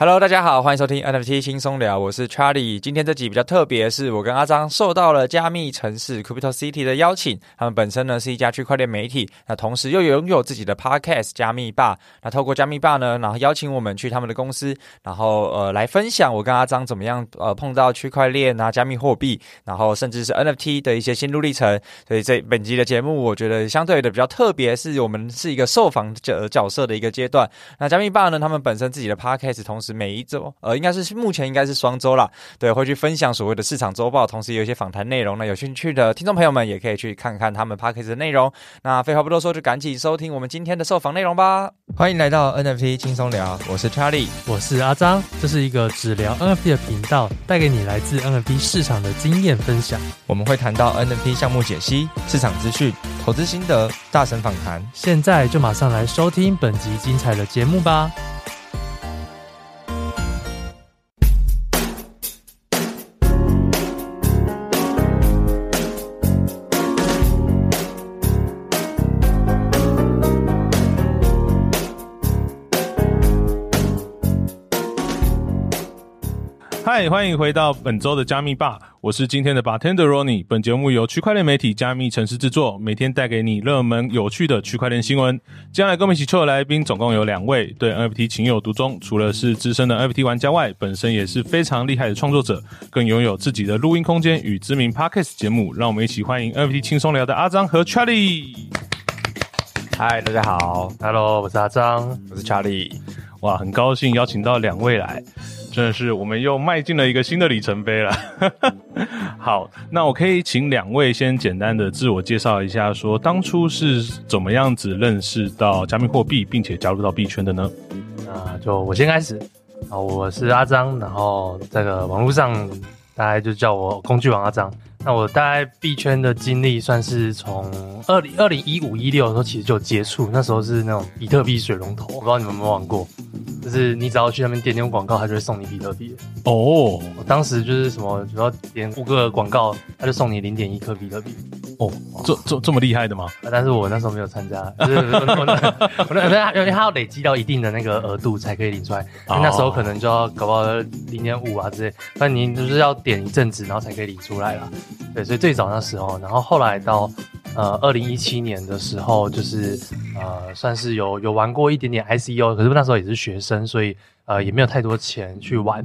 Hello，大家好，欢迎收听 NFT 轻松聊，我是 Charlie。今天这集比较特别，是我跟阿张受到了加密城市 Crypto City 的邀请。他们本身呢是一家区块链媒体，那同时又拥有自己的 Podcast 加密霸。那透过加密霸呢，然后邀请我们去他们的公司，然后呃来分享我跟阿张怎么样呃碰到区块链啊、加密货币，然后甚至是 NFT 的一些心路历程。所以这本集的节目，我觉得相对的比较特别，是我们是一个受访角角色的一个阶段。那加密霸呢，他们本身自己的 Podcast 同时。每一周，呃，应该是目前应该是双周啦，对，会去分享所谓的市场周报，同时也有一些访谈内容。那有兴趣的听众朋友们，也可以去看看他们 Podcast 的内容。那废话不多说，就赶紧收听我们今天的受访内容吧。欢迎来到 NFT 轻松聊，我是 Charlie，我是阿张，这是一个只聊 NFT 的频道，带给你来自 NFT 市场的经验分享。我们会谈到 NFT 项目解析、市场资讯、投资心得、大神访谈。现在就马上来收听本集精彩的节目吧。嗨，欢迎回到本周的加密吧，我是今天的 Bartender Ronnie。本节目由区块链媒体加密城市制作，每天带给你热门有趣的区块链新闻。接下来跟我们一起抽的来宾总共有两位，对 NFT 情有独钟，除了是资深的 NFT 玩家外，本身也是非常厉害的创作者，更拥有自己的录音空间与知名 Podcast 节目。让我们一起欢迎 NFT 轻松聊的阿张和 Charlie。嗨，大家好，Hello，我是阿张，我是 Charlie。哇，很高兴邀请到两位来。真的是，我们又迈进了一个新的里程碑了。好，那我可以请两位先简单的自我介绍一下，说当初是怎么样子认识到加密货币，并且加入到币圈的呢？那就我先开始。啊，我是阿张，然后这个网络上大家就叫我工具王阿张。那我大概币圈的经历算是从二零二零一五一六的时候其实就有接触，那时候是那种比特币水龙头，我不知道你们有没有玩过。就是你只要去那边点点广告，他就会送你比特币。哦，我当时就是什么，只要点五个广告，他就送你零点一颗比特币。哦，这这这么厉害的吗？但是我那时候没有参加，就是我那那因为他要累积到一定的那个额度才可以领出来，那时候可能就要搞不好零点五啊之类，但你就是要点一阵子，然后才可以领出来啦。对，所以最早那时候，然后后来到。呃，二零一七年的时候，就是呃，算是有有玩过一点点 ICO，可是那时候也是学生，所以呃也没有太多钱去玩。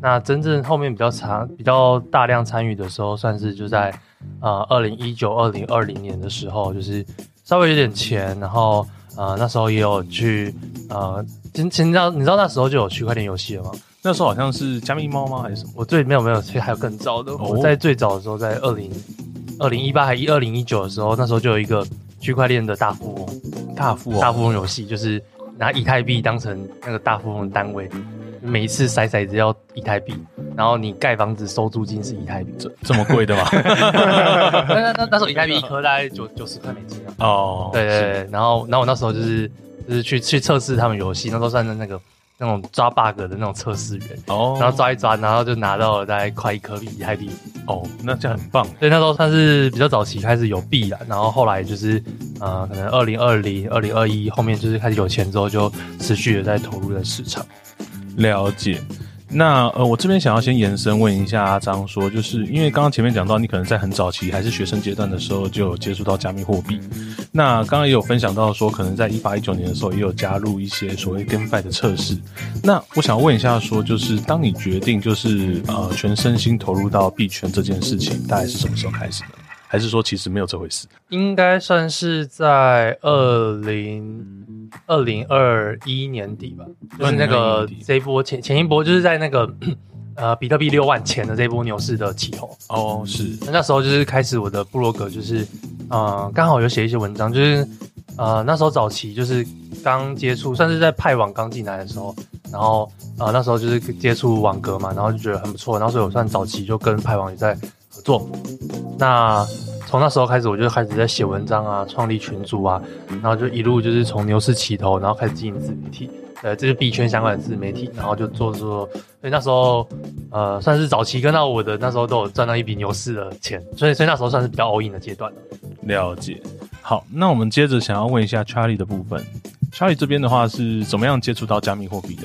那真正后面比较长、比较大量参与的时候，算是就在呃二零一九、二零二零年的时候，就是稍微有点钱，然后呃那时候也有去呃，其实你知道你知道那时候就有区块链游戏了吗？那时候好像是加密猫吗？还是什么？我最没有没有，其实还有更早的。哦、我在最早的时候，在二零。二零一八还一二零一九的时候，那时候就有一个区块链的大富翁，大富翁，大富翁游戏，就是拿以太币当成那个大富翁的单位，每一次筛骰子要以太币，然后你盖房子收租金是以太币，这这么贵的吗？那那那那时候以太币一颗大概九九十块美金啊。哦，对对对，然后然后我那时候就是就是去去测试他们游戏，那时候算是那个。那种抓 bug 的那种测试员哦，然后抓一抓，然后就拿到了大概快一颗币以太币哦，那这样很棒。所以那时候算是比较早期开始有币了，然后后来就是呃，可能二零二零、二零二一后面就是开始有钱之后，就持续的在投入在市场。了解。那呃，我这边想要先延伸问一下阿张，说就是因为刚刚前面讲到，你可能在很早期还是学生阶段的时候就有接触到加密货币。那刚刚也有分享到说，可能在一八一九年的时候也有加入一些所谓 GameFi 的测试。那我想问一下，说就是当你决定就是呃全身心投入到币圈这件事情，大概是什么时候开始的？还是说其实没有这回事？应该算是在二零二零二一年底吧，就是那个这一波前前一波，就是在那个呃比特币六万前的这一波牛市的起头。哦，是。那那时候就是开始我的部落格，就是呃刚好有写一些文章，就是呃那时候早期就是刚接触，算是在派网刚进来的时候，然后呃那时候就是接触网格嘛，然后就觉得很不错，然后所以我算早期就跟派网也在合作。那从那时候开始，我就开始在写文章啊，创立群组啊，然后就一路就是从牛市起头，然后开始经营自媒体，呃，这是币圈相关的自媒体，然后就做做，所以那时候呃算是早期跟到我的那时候都有赚到一笔牛市的钱，所以所以那时候算是比较 all in 的阶段了。了解。好，那我们接着想要问一下 Charlie 的部分，Charlie 这边的话是怎么样接触到加密货币的？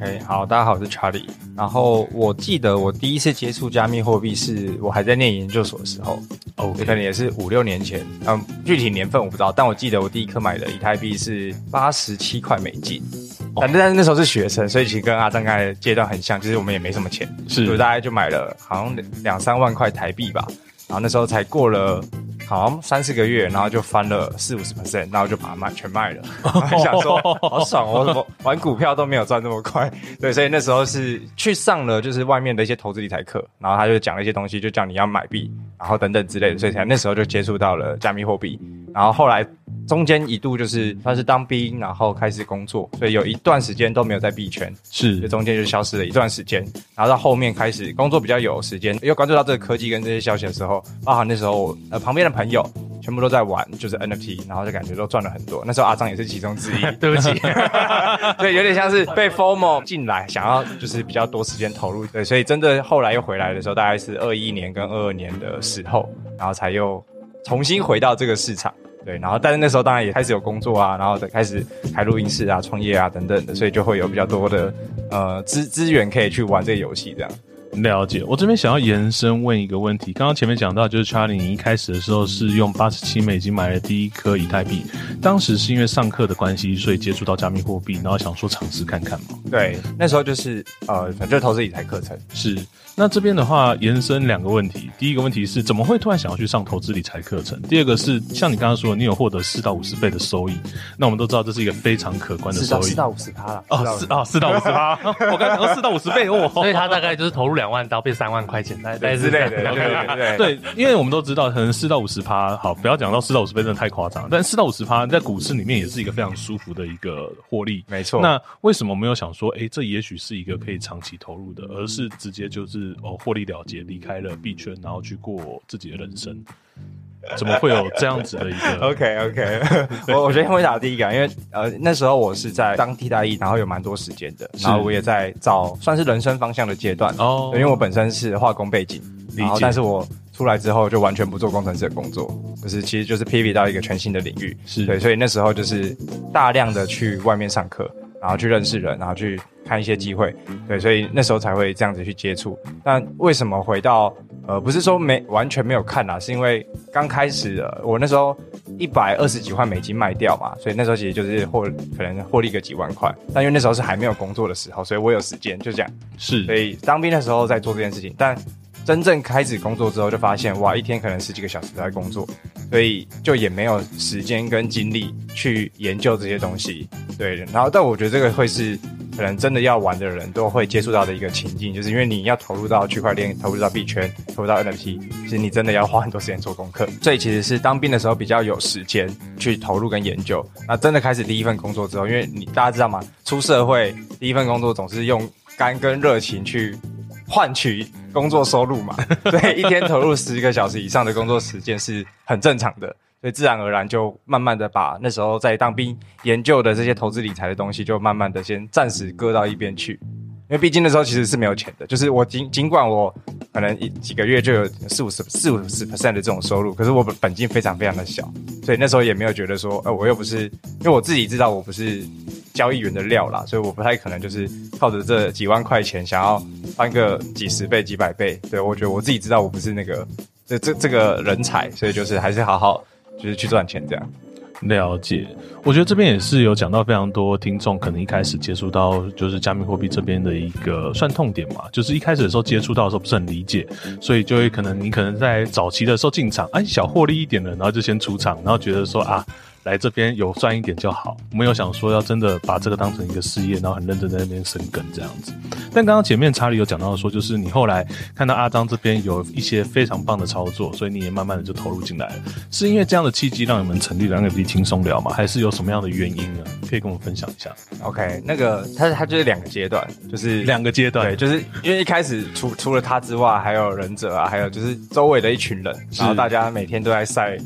OK，好，大家好，我是 Charlie。然后我记得我第一次接触加密货币是我还在念研究所的时候，哦，可能也是五六年前，嗯，具体年份我不知道，但我记得我第一颗买的以太币是八十七块美金。反正但是那时候是学生，所以其实跟阿璋刚才的阶段很像，就是我们也没什么钱，是，所以大概就买了好像两三万块台币吧。然后那时候才过了。好像三四个月，然后就翻了四五十 percent，然后就把它卖全卖了。想说好爽哦，我玩股票都没有赚这么快。对，所以那时候是去上了就是外面的一些投资理财课，然后他就讲了一些东西，就叫你要买币，然后等等之类的，所以才那时候就接触到了加密货币。然后后来中间一度就是算是当兵，然后开始工作，所以有一段时间都没有在币圈，是，就中间就消失了一段时间。然后到后面开始工作比较有时间，又关注到这个科技跟这些消息的时候，包含那时候呃旁边的。朋友全部都在玩，就是 NFT，然后就感觉都赚了很多。那时候阿张也是其中之一，对不起，对，有点像是被 FOMO 进来，想要就是比较多时间投入，对，所以真的后来又回来的时候，大概是二一年跟二二年的时候，然后才又重新回到这个市场，对，然后但是那时候当然也开始有工作啊，然后再开始开录音室啊、创业啊等等的，所以就会有比较多的呃资资源可以去玩这个游戏这样。了解，我这边想要延伸问一个问题。刚刚前面讲到，就是 Charlie，你一开始的时候是用八十七美金买了第一颗以太币，当时是因为上课的关系，所以接触到加密货币，然后想说尝试看看嘛。对，那时候就是呃，反正投资理财课程是。那这边的话，延伸两个问题。第一个问题是，怎么会突然想要去上投资理财课程？第二个是，像你刚刚说的，你有获得四到五十倍的收益。那我们都知道，这是一个非常可观的收益。四到五十趴了。哦，四哦，四到五十趴。我刚才讲四到五十倍哦，所以他大概就是投入两万刀变三万块钱，大概之类的。对对对对，因为我们都知道，可能四到五十趴，好，不要讲到四到五十倍，真的太夸张。但四到五十趴在股市里面也是一个非常舒服的一个获利。没错。那为什么没有想说，哎，这也许是一个可以长期投入的，而是直接就是哦获利了结离开了币圈，然后去过自己的人生，怎么会有这样子的一个？OK OK，我我觉得先回答第一个，因为呃那时候我是在当替代役，然后有蛮多时间的，然后我也在找算是人生方向的阶段哦。因为我本身是化工背景，然后但是我出来之后就完全不做工程师的工作，就是其实就是 pivot 到一个全新的领域，是对，所以那时候就是大量的去外面上课。然后去认识人，然后去看一些机会，对，所以那时候才会这样子去接触。但为什么回到呃，不是说没完全没有看啦，是因为刚开始的我那时候一百二十几块美金卖掉嘛，所以那时候其实就是获可能获利个几万块。但因为那时候是还没有工作的时候，所以我有时间就这样。是，所以当兵的时候在做这件事情，但真正开始工作之后，就发现哇，一天可能十几个小时都在工作，所以就也没有时间跟精力去研究这些东西。对，然后但我觉得这个会是可能真的要玩的人都会接触到的一个情境，就是因为你要投入到区块链，投入到币圈，投入到 NFT，其实你真的要花很多时间做功课。所以其实是当兵的时候比较有时间去投入跟研究。那真的开始第一份工作之后，因为你大家知道吗？出社会第一份工作总是用肝跟热情去。换取工作收入嘛，所以一天投入十个小时以上的工作时间是很正常的，所以自然而然就慢慢的把那时候在当兵研究的这些投资理财的东西，就慢慢的先暂时搁到一边去，因为毕竟那时候其实是没有钱的，就是我尽尽管我可能一几个月就有四五十四五十 percent 的这种收入，可是我本本金非常非常的小，所以那时候也没有觉得说，呃，我又不是，因为我自己知道我不是。交易员的料啦，所以我不太可能就是靠着这几万块钱想要翻个几十倍、几百倍。对，我觉得我自己知道我不是那个这这这个人才，所以就是还是好好就是去赚钱这样。了解，我觉得这边也是有讲到非常多听众可能一开始接触到就是加密货币这边的一个算痛点嘛，就是一开始的时候接触到的时候不是很理解，所以就会可能你可能在早期的时候进场，哎，小获利一点的，然后就先出场，然后觉得说啊。来这边有赚一点就好，没有想说要真的把这个当成一个事业，然后很认真在那边生根这样子。但刚刚前面查理有讲到说，就是你后来看到阿张这边有一些非常棒的操作，所以你也慢慢的就投入进来了。是因为这样的契机让你们成立了 NFT 轻松聊吗？还是有什么样的原因呢？可以跟我们分享一下。OK，那个他他就是两个阶段，就是两个阶段，对，就是因为一开始除除了他之外，还有忍者啊，还有就是周围的一群人，然后大家每天都在晒。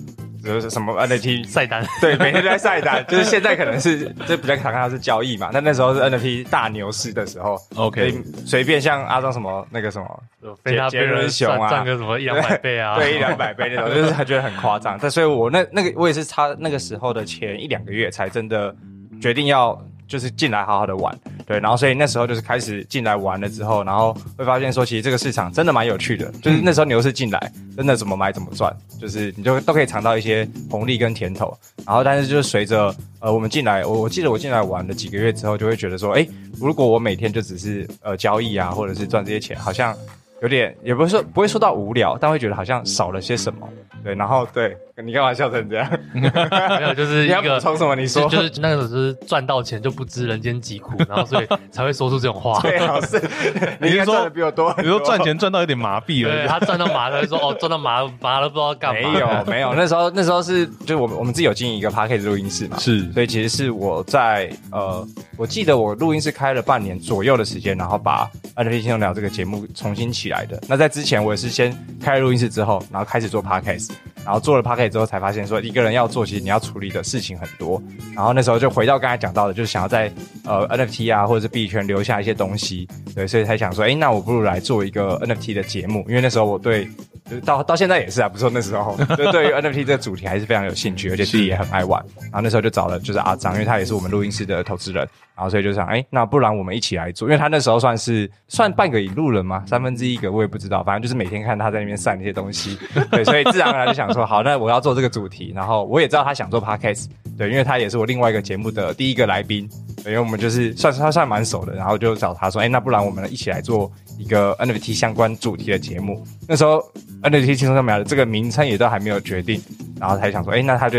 就是什么 NFT 晒 单，对，每天都在晒单。就是现在可能是这比较常看到是交易嘛，但那时候是 NFT 大牛市的时候。OK，随便像阿张什么那个什么杰杰伦熊啊，赚个什么一两百倍啊，对，一两百倍那种，就是他觉得很夸张。但所以我那那个我也是差那个时候的前一两个月才真的决定要就是进来好好的玩。对，然后所以那时候就是开始进来玩了之后，然后会发现说，其实这个市场真的蛮有趣的，就是那时候牛市进来，真的怎么买怎么赚，就是你就都可以尝到一些红利跟甜头。然后但是就是随着呃我们进来，我我记得我进来玩了几个月之后，就会觉得说，哎，如果我每天就只是呃交易啊，或者是赚这些钱，好像。有点也不是说不会说到无聊，但会觉得好像少了些什么。对，然后对，你干嘛笑成这样？没有，就是一个你要补充什么？你说就，就是那个时候是赚到钱就不知人间疾苦，然后所以才会说出这种话。对好是，你应该赚的比我多。你说赚钱赚到有点麻痹了，对，他赚到麻，他就说哦，赚到麻麻了，不知道干嘛。没有没有，那时候那时候是就是我们我们自己有经营一个 Podcast 录音室嘛，是，所以其实是我在呃，我记得我录音室开了半年左右的时间，然后把 NFT 轻松聊这个节目重新起来的。那在之前。前我也是先开了录音室之后，然后开始做 podcast，然后做了 podcast 之后才发现说一个人要做，其实你要处理的事情很多。然后那时候就回到刚才讲到的，就是想要在呃 NFT 啊或者是币圈留下一些东西，对，所以才想说，哎，那我不如来做一个 NFT 的节目，因为那时候我对，就是到到现在也是啊，不是说那时候，就对于 NFT 这个主题还是非常有兴趣，而且自己也很爱玩。然后那时候就找了就是阿张，因为他也是我们录音室的投资人。然后所以就想，哎，那不然我们一起来做，因为他那时候算是算半个引路人嘛，三分之一个我也不知道，反正就是每天看他在那边晒那些东西，对，所以自然而然就想说，好，那我要做这个主题。然后我也知道他想做 podcast，对，因为他也是我另外一个节目的第一个来宾，对，因为我们就是算是他算蛮熟的，然后就找他说，哎，那不然我们一起来做一个 NFT 相关主题的节目。那时候 NFT 轻松聊的这个名称也都还没有决定。然后才想说，哎，那他就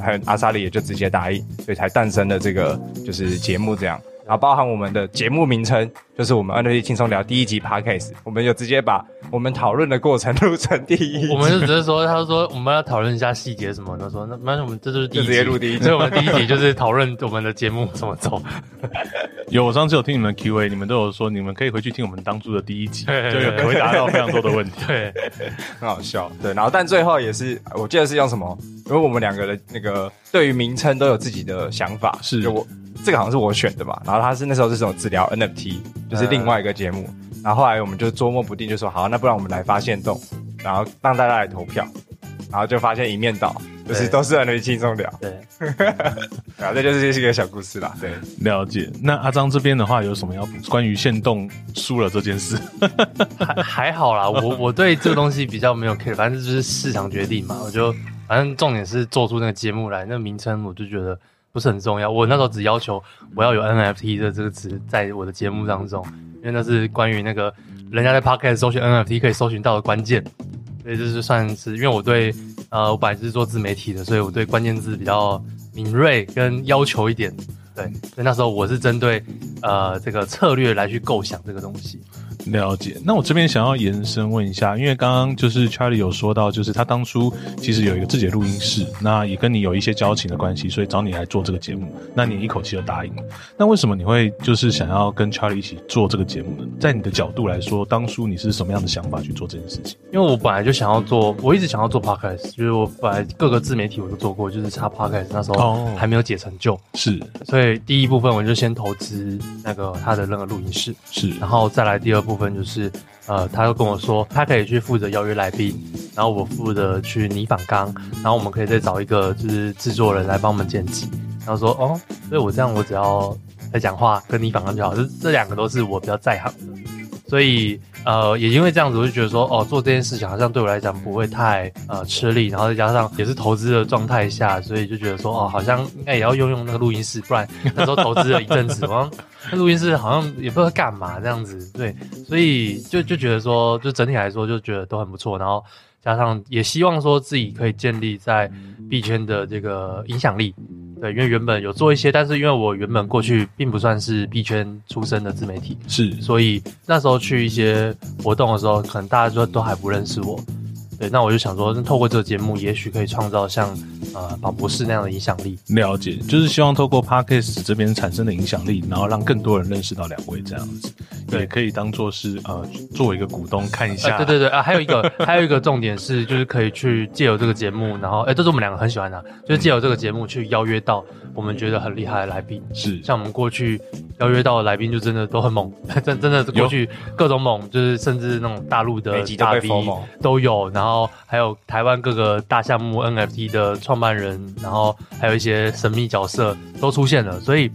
还有阿萨里也就直接答应，所以才诞生了这个就是节目这样。然后包含我们的节目名称，就是我们 NFT 轻松聊第一集 Podcast，我们就直接把我们讨论的过程录成第一集。我们就只是说，他说我们要讨论一下细节什么，他说那那我们这就是第一集，就直接录第一集。所以我们第一集就是讨论我们的节目怎么走。有，我上次有听你们 Q&A，你们都有说你们可以回去听我们当初的第一集，就有回答到非常多的问题，对，很好笑。对，然后但最后也是，我记得是用什么？因为我们两个的那个对于名称都有自己的想法，是就我这个好像是我选的吧，然后他是那时候是什么治疗 NFT，就是另外一个节目，嗯、然后后来我们就捉摸不定，就说好，那不然我们来发现洞，然后让大家来投票，然后就发现一面倒，就是都是很容易轻松聊，对，然后这就是这是一个小故事啦，对，了解。那阿张这边的话有什么要补关于限动输了这件事？还还好啦，我我对这个东西比较没有 care，反正就是市场决定嘛，我就。反正重点是做出那个节目来，那个名称我就觉得不是很重要。我那时候只要求我要有 NFT 的这个词在我的节目当中，因为那是关于那个人家在 Podcast 搜寻 NFT 可以搜寻到的关键，所以这是算是因为我对呃我本来是做自媒体的，所以我对关键字比较敏锐跟要求一点。对，所以那时候我是针对呃这个策略来去构想这个东西。了解，那我这边想要延伸问一下，因为刚刚就是 Charlie 有说到，就是他当初其实有一个自己的录音室，那也跟你有一些交情的关系，所以找你来做这个节目，那你一口气就答应了。那为什么你会就是想要跟 Charlie 一起做这个节目呢？在你的角度来说，当初你是什么样的想法去做这件事情？因为我本来就想要做，我一直想要做 Podcast，就是我本来各个自媒体我都做过，就是插 Podcast 那时候还没有解成就，是，所以第一部分我就先投资那个他的那个录音室，是，然后再来第二部分。部分就是，呃，他又跟我说，他可以去负责邀约来宾，然后我负责去拟访纲，然后我们可以再找一个就是制作人来帮我们剪辑。然后说，哦，所以我这样我只要在讲话跟你访纲就好，这这两个都是我比较在行的，所以。呃，也因为这样子，我就觉得说，哦，做这件事情好像对我来讲不会太呃吃力，然后再加上也是投资的状态下，所以就觉得说，哦，好像应该也要用用那个录音室，不然那时候投资了一阵子，我那录音室好像也不知道干嘛这样子，对，所以就就觉得说，就整体来说就觉得都很不错，然后加上也希望说自己可以建立在币圈的这个影响力。对，因为原本有做一些，但是因为我原本过去并不算是币圈出身的自媒体，是，所以那时候去一些活动的时候，可能大家就都还不认识我。对，那我就想说，透过这个节目，也许可以创造像呃宝博士那样的影响力。了解，就是希望透过 parkas 这边产生的影响力，然后让更多人认识到两位这样子，对也可以当做是呃作为一个股东看一下。呃、对对对啊，还有一个还有一个重点是，就是可以去借由这个节目，然后哎，这是我们两个很喜欢的、啊，就是借由这个节目去邀约到我们觉得很厉害的来宾。是，像我们过去邀约到的来宾，就真的都很猛，真真的是过去各种猛，就是甚至那种大陆的大 V 都有，然后。然后还有台湾各个大项目 NFT 的创办人，然后还有一些神秘角色都出现了，所以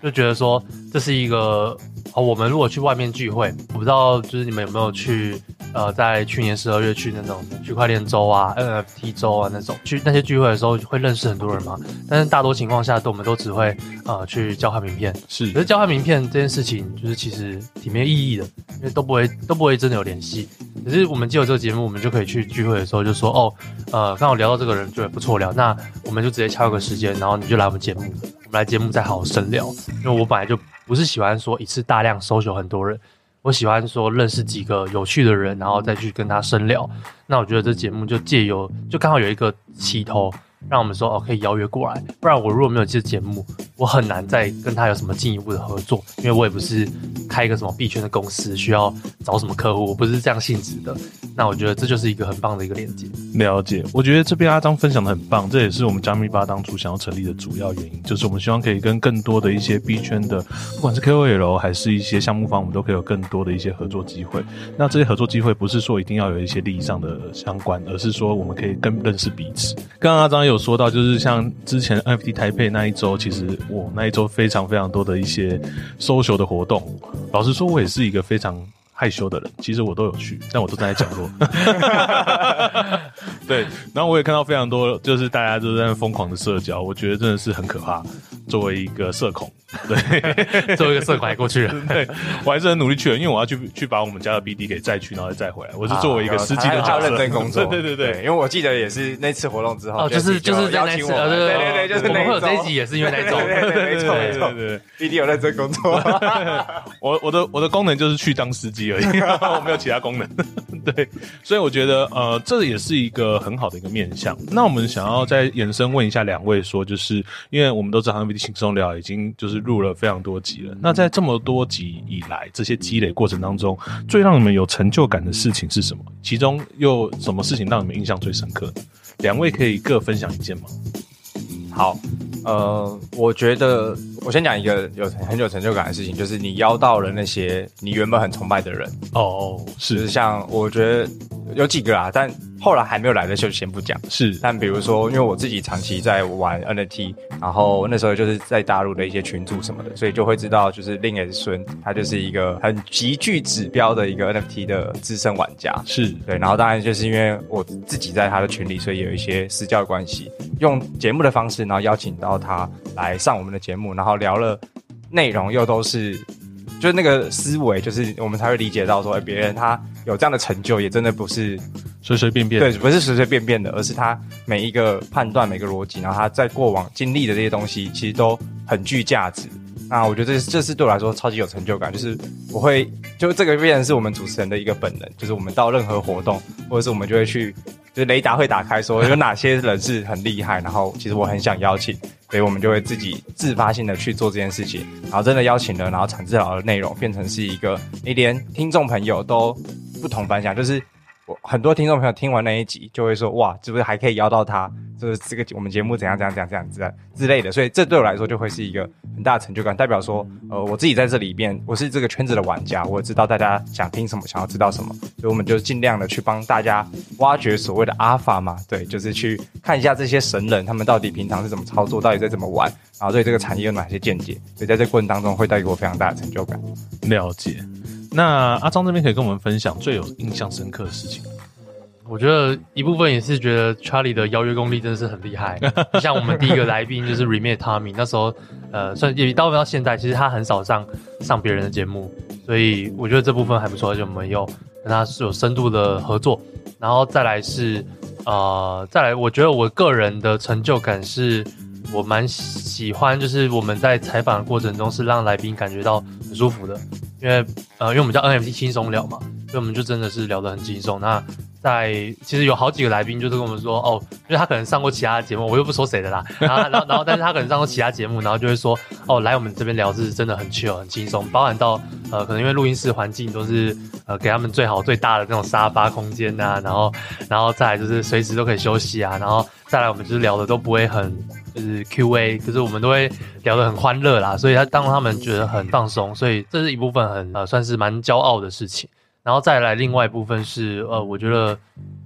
就觉得说这是一个哦，我们如果去外面聚会，我不知道就是你们有没有去呃，在去年十二月去那种区块链周啊、NFT 周啊那种去那些聚会的时候，会认识很多人嘛。但是大多情况下，都我们都只会呃去交换名片。是，可是交换名片这件事情，就是其实挺没意义的，因为都不会都不会真的有联系。可是我们借由这个节目，我们就可以去聚会的时候就说哦，呃，刚好聊到这个人，觉得不错聊，那我们就直接敲个时间，然后你就来我们节目，我们来节目再好好深聊。因为我本来就不是喜欢说一次大量搜求很多人，我喜欢说认识几个有趣的人，然后再去跟他深聊。那我觉得这节目就借由，就刚好有一个起头。让我们说哦，可以邀约过来，不然我如果没有这节目，我很难再跟他有什么进一步的合作，因为我也不是开一个什么币圈的公司，需要找什么客户，我不是这样性质的。那我觉得这就是一个很棒的一个链接。了解，我觉得这边阿张分享的很棒，这也是我们加密吧当初想要成立的主要原因，就是我们希望可以跟更多的一些币圈的，不管是 KOL 还是一些项目方，我们都可以有更多的一些合作机会。那这些合作机会不是说一定要有一些利益上的相关，而是说我们可以更认识彼此。刚刚阿张有说到，就是像之前 NFT 台北那一周，其实我那一周非常非常多的一些 social 的活动。老实说，我也是一个非常害羞的人，其实我都有去，但我都站在角落。对，然后我也看到非常多，就是大家都在疯狂的社交，我觉得真的是很可怕。作为一个社恐，对，作为一个社恐还过去了，对，我还是很努力去了，因为我要去去把我们家的 BD 给载去，然后再载回来。我是作为一个司机的角色，认真工作。对对对对，因为我记得也是那次活动之后，哦，就是就是邀请我，对对对，就是那会有这一集也是因为那种，对对对，没错没错，对，BD 有认真工作。我我的我的功能就是去当司机而已，我没有其他功能。对，所以我觉得呃，这也是一个很好的一个面向。那我们想要再延伸问一下两位，说就是因为我们都知道 BD 轻松聊已经就是录了非常多集了。那在这么多集以来，这些积累过程当中，最让你们有成就感的事情是什么？其中又什么事情让你们印象最深刻？两位可以各分享一件吗？好，呃，我觉得我先讲一个有很有成就感的事情，就是你邀到了那些你原本很崇拜的人。哦，是，就是像我觉得有几个啊，但。后来还没有来的就先不讲，是。但比如说，因为我自己长期在玩 NFT，然后那时候就是在大陆的一些群组什么的，所以就会知道，就是 Link S 孙他就是一个很极具指标的一个 NFT 的资深玩家，是对。然后当然就是因为我自己在他的群里，所以有一些私教的关系，用节目的方式，然后邀请到他来上我们的节目，然后聊了内容又都是。就是那个思维，就是我们才会理解到说，哎，别人他有这样的成就，也真的不是随随便便，对，不是随随便便的，而是他每一个判断、每个逻辑，然后他在过往经历的这些东西，其实都很具价值。那我觉得这是这是对我来说超级有成就感，就是我会就这个变成是我们主持人的一个本能，就是我们到任何活动，或者是我们就会去，就是雷达会打开，说有哪些人是很厉害，然后其实我很想邀请。所以我们就会自己自发性的去做这件事情，然后真的邀请了，然后产自老的内容变成是一个，你连听众朋友都不同凡响，就是我很多听众朋友听完那一集就会说，哇，是不是还可以邀到他？就是这个我们节目怎样怎样怎样怎样之类之类的，所以这对我来说就会是一个很大的成就感，代表说，呃，我自己在这里边，我是这个圈子的玩家，我知道大家想听什么，想要知道什么，所以我们就尽量的去帮大家挖掘所谓的阿法嘛，对，就是去看一下这些神人他们到底平常是怎么操作，到底在怎么玩，然后对这个产业有哪些见解，所以在这个过程当中会带给我非常大的成就感。了解。那阿璋这边可以跟我们分享最有印象深刻的事情。我觉得一部分也是觉得 Charlie 的邀约功力真的是很厉害。像我们第一个来宾就是 Remade Tommy，那时候呃，算也到到现在，其实他很少上上别人的节目，所以我觉得这部分还不错，而且我们有跟他是有深度的合作。然后再来是呃，再来，我觉得我个人的成就感是我蛮喜欢，就是我们在采访的过程中是让来宾感觉到很舒服的，因为呃，因为我们叫 NFT 轻松聊嘛，所以我们就真的是聊得很轻松。那在其实有好几个来宾就是跟我们说哦，因为他可能上过其他节目，我又不说谁的啦。然后，然后，然后，但是他可能上过其他节目，然后就会说哦，来我们这边聊是真的很 chill 很轻松，包含到呃，可能因为录音室环境都是呃给他们最好最大的那种沙发空间呐、啊，然后，然后再来就是随时都可以休息啊，然后再来我们就是聊的都不会很就是 Q&A，可是我们都会聊得很欢乐啦，所以他当他们觉得很放松，所以这是一部分很呃算是蛮骄傲的事情。然后再来，另外一部分是，呃，我觉得，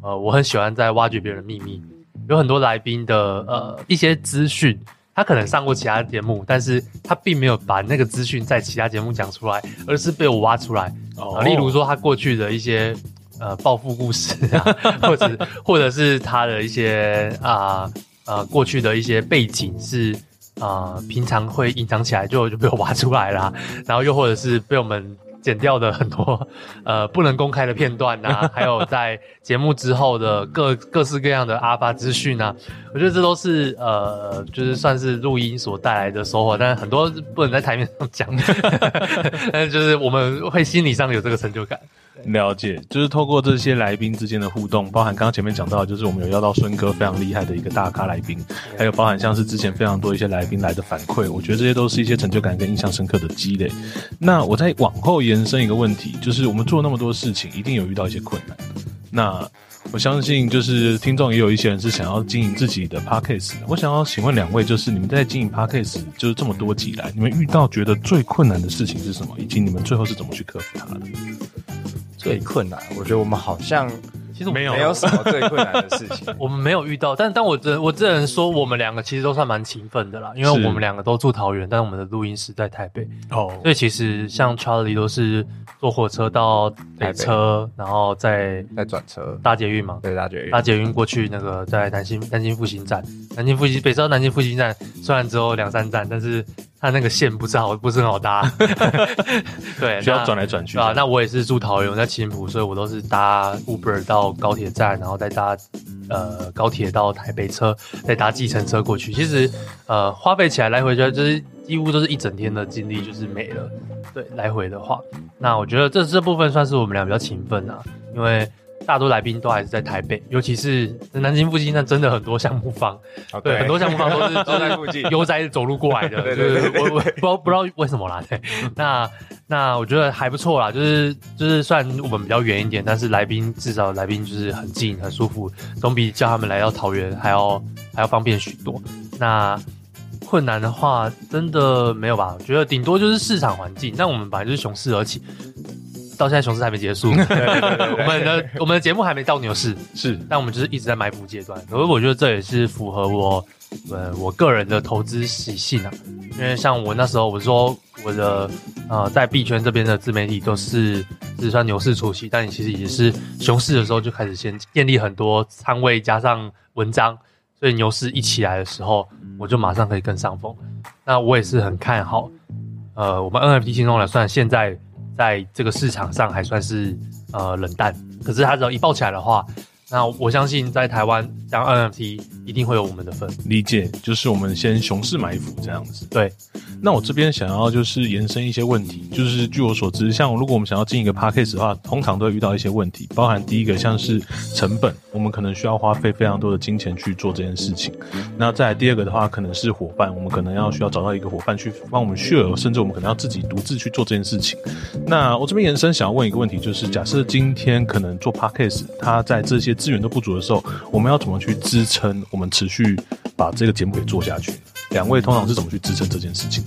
呃，我很喜欢在挖掘别人的秘密，有很多来宾的呃一些资讯，他可能上过其他节目，但是他并没有把那个资讯在其他节目讲出来，而是被我挖出来。哦、呃，例如说他过去的一些呃暴富故事啊，或者或者是他的一些啊呃，呃过去的一些背景是、呃、平常会隐藏起来就就被我挖出来啦，然后又或者是被我们。剪掉的很多呃不能公开的片段呐、啊，还有在节目之后的各各式各样的阿发资讯呐，我觉得这都是呃就是算是录音所带来的收获，但是很多不能在台面上讲，但是就是我们会心理上有这个成就感。了解，就是透过这些来宾之间的互动，包含刚刚前面讲到，就是我们有邀到孙哥非常厉害的一个大咖来宾，还有包含像是之前非常多一些来宾来的反馈，我觉得这些都是一些成就感跟印象深刻的积累。那我再往后延伸一个问题，就是我们做那么多事情，一定有遇到一些困难。那我相信，就是听众也有一些人是想要经营自己的 podcast。我想要请问两位，就是你们在经营 podcast 就是这么多集来，你们遇到觉得最困难的事情是什么？以及你们最后是怎么去克服它的？最困难，我觉得我们好像其实没有没有什么最困难的事情，我们没有遇到。但但我只我只能说，我们两个其实都算蛮勤奋的啦，因为我们两个都住桃园，但是我们的录音室在台北。哦，所以其实像 Charlie 都是坐火车到北车，然后再再转车搭捷运嘛，对，搭捷运，搭捷运过去那个在南京南京复兴站，南京复兴北车到南京复兴站虽然只有两三站，但是。他那个线不是好，不是很好搭，对，需要转来转去啊。那我也是住桃园，我在青埔，所以我都是搭 Uber 到高铁站，然后再搭呃高铁到台北车，再搭计程车过去。其实呃花费起来来回就就是几乎都是一整天的精力就是没了。对，来回的话，那我觉得这这部分算是我们俩比较勤奋啊，因为。大多来宾都还是在台北，尤其是南京附近，那真的很多项目方，哦、对，很多项目方都是 都在附近，悠哉走路过来的，对对对，我我不知道不知道为什么啦，对，那那我觉得还不错啦，就是就是算我们比较远一点，但是来宾至少来宾就是很近很舒服，总比叫他们来到桃园还要还要方便许多。那困难的话，真的没有吧？我觉得顶多就是市场环境，但我们本来就是熊市而起。到现在熊市还没结束，我们的我们的节目还没到牛市，是，但我们就是一直在埋伏阶段。所以我觉得这也是符合我呃我个人的投资习性啊。因为像我那时候我说我的呃在币圈这边的自媒体都是只算牛市初期，但你其实也是熊市的时候就开始先建立很多仓位加上文章，所以牛市一起来的时候，我就马上可以跟上风。那我也是很看好呃我们 NFT 轻松来算现在。在这个市场上还算是呃冷淡，可是它只要一爆起来的话，那我相信在台湾像 NFT 一定会有我们的份。理解，就是我们先熊市埋伏这样子。对。那我这边想要就是延伸一些问题，就是据我所知，像如果我们想要进一个 p a c k a g e 的话，通常都会遇到一些问题，包含第一个像是成本，我们可能需要花费非常多的金钱去做这件事情。那再来第二个的话，可能是伙伴，我们可能要需要找到一个伙伴去帮我们 share，甚至我们可能要自己独自去做这件事情。那我这边延伸想要问一个问题，就是假设今天可能做 p a c k a g e 它在这些资源都不足的时候，我们要怎么去支撑我们持续把这个节目给做下去？两位通常是怎么去支撑这件事情？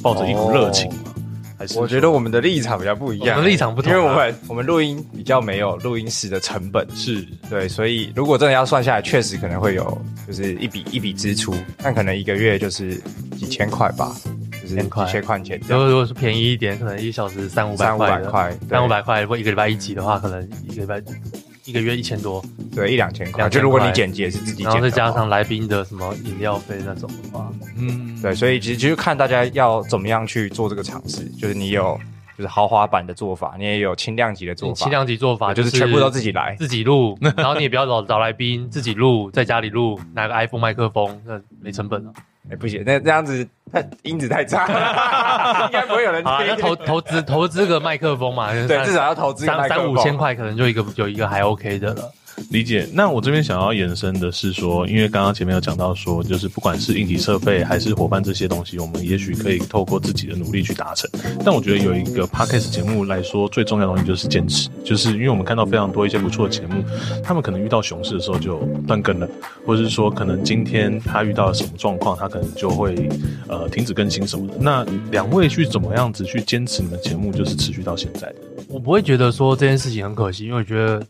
抱着一股热情吗？还是我觉得我们的立场比较不一样，我们立场不同，因为我们我们录音比较没有录音室的成本，是对，所以如果真的要算下来，确实可能会有就是一笔一笔支出，但可能一个月就是几千块吧，就是几千块钱。如果如果是便宜一点，可能一小时三五百块，三五百块，三五百块。如果一个礼拜一集的话，可能一个礼拜。一个月一千多，对，一两千块。就如果你剪辑也是自己剪，然后再加上来宾的什么饮料费那种的话，嗯，对，所以其实其实看大家要怎么样去做这个尝试，就是你有就是豪华版的做法，你也有轻量级的做法。轻量级做法就是全部都自己来，自己录，然后你也不要找找来宾，自己录，在家里录，拿个 iPhone 麦克风，那没成本啊。哎，不行，那这样子太音质太差了，应该不会有人听。啊，那投投资投资个麦克风嘛，对，至少要投资三三五千块，可能就一个有一个还 OK 的了。理解。那我这边想要延伸的是说，因为刚刚前面有讲到说，就是不管是硬体设备还是伙伴这些东西，我们也许可以透过自己的努力去达成。但我觉得有一个 podcast 节目来说，最重要的东西就是坚持。就是因为我们看到非常多一些不错的节目，他们可能遇到熊市的时候就断更了，或者是说可能今天他遇到了什么状况，他可能就会呃停止更新什么的。那两位去怎么样子去坚持你们节目，就是持续到现在的？我不会觉得说这件事情很可惜，因为我觉得。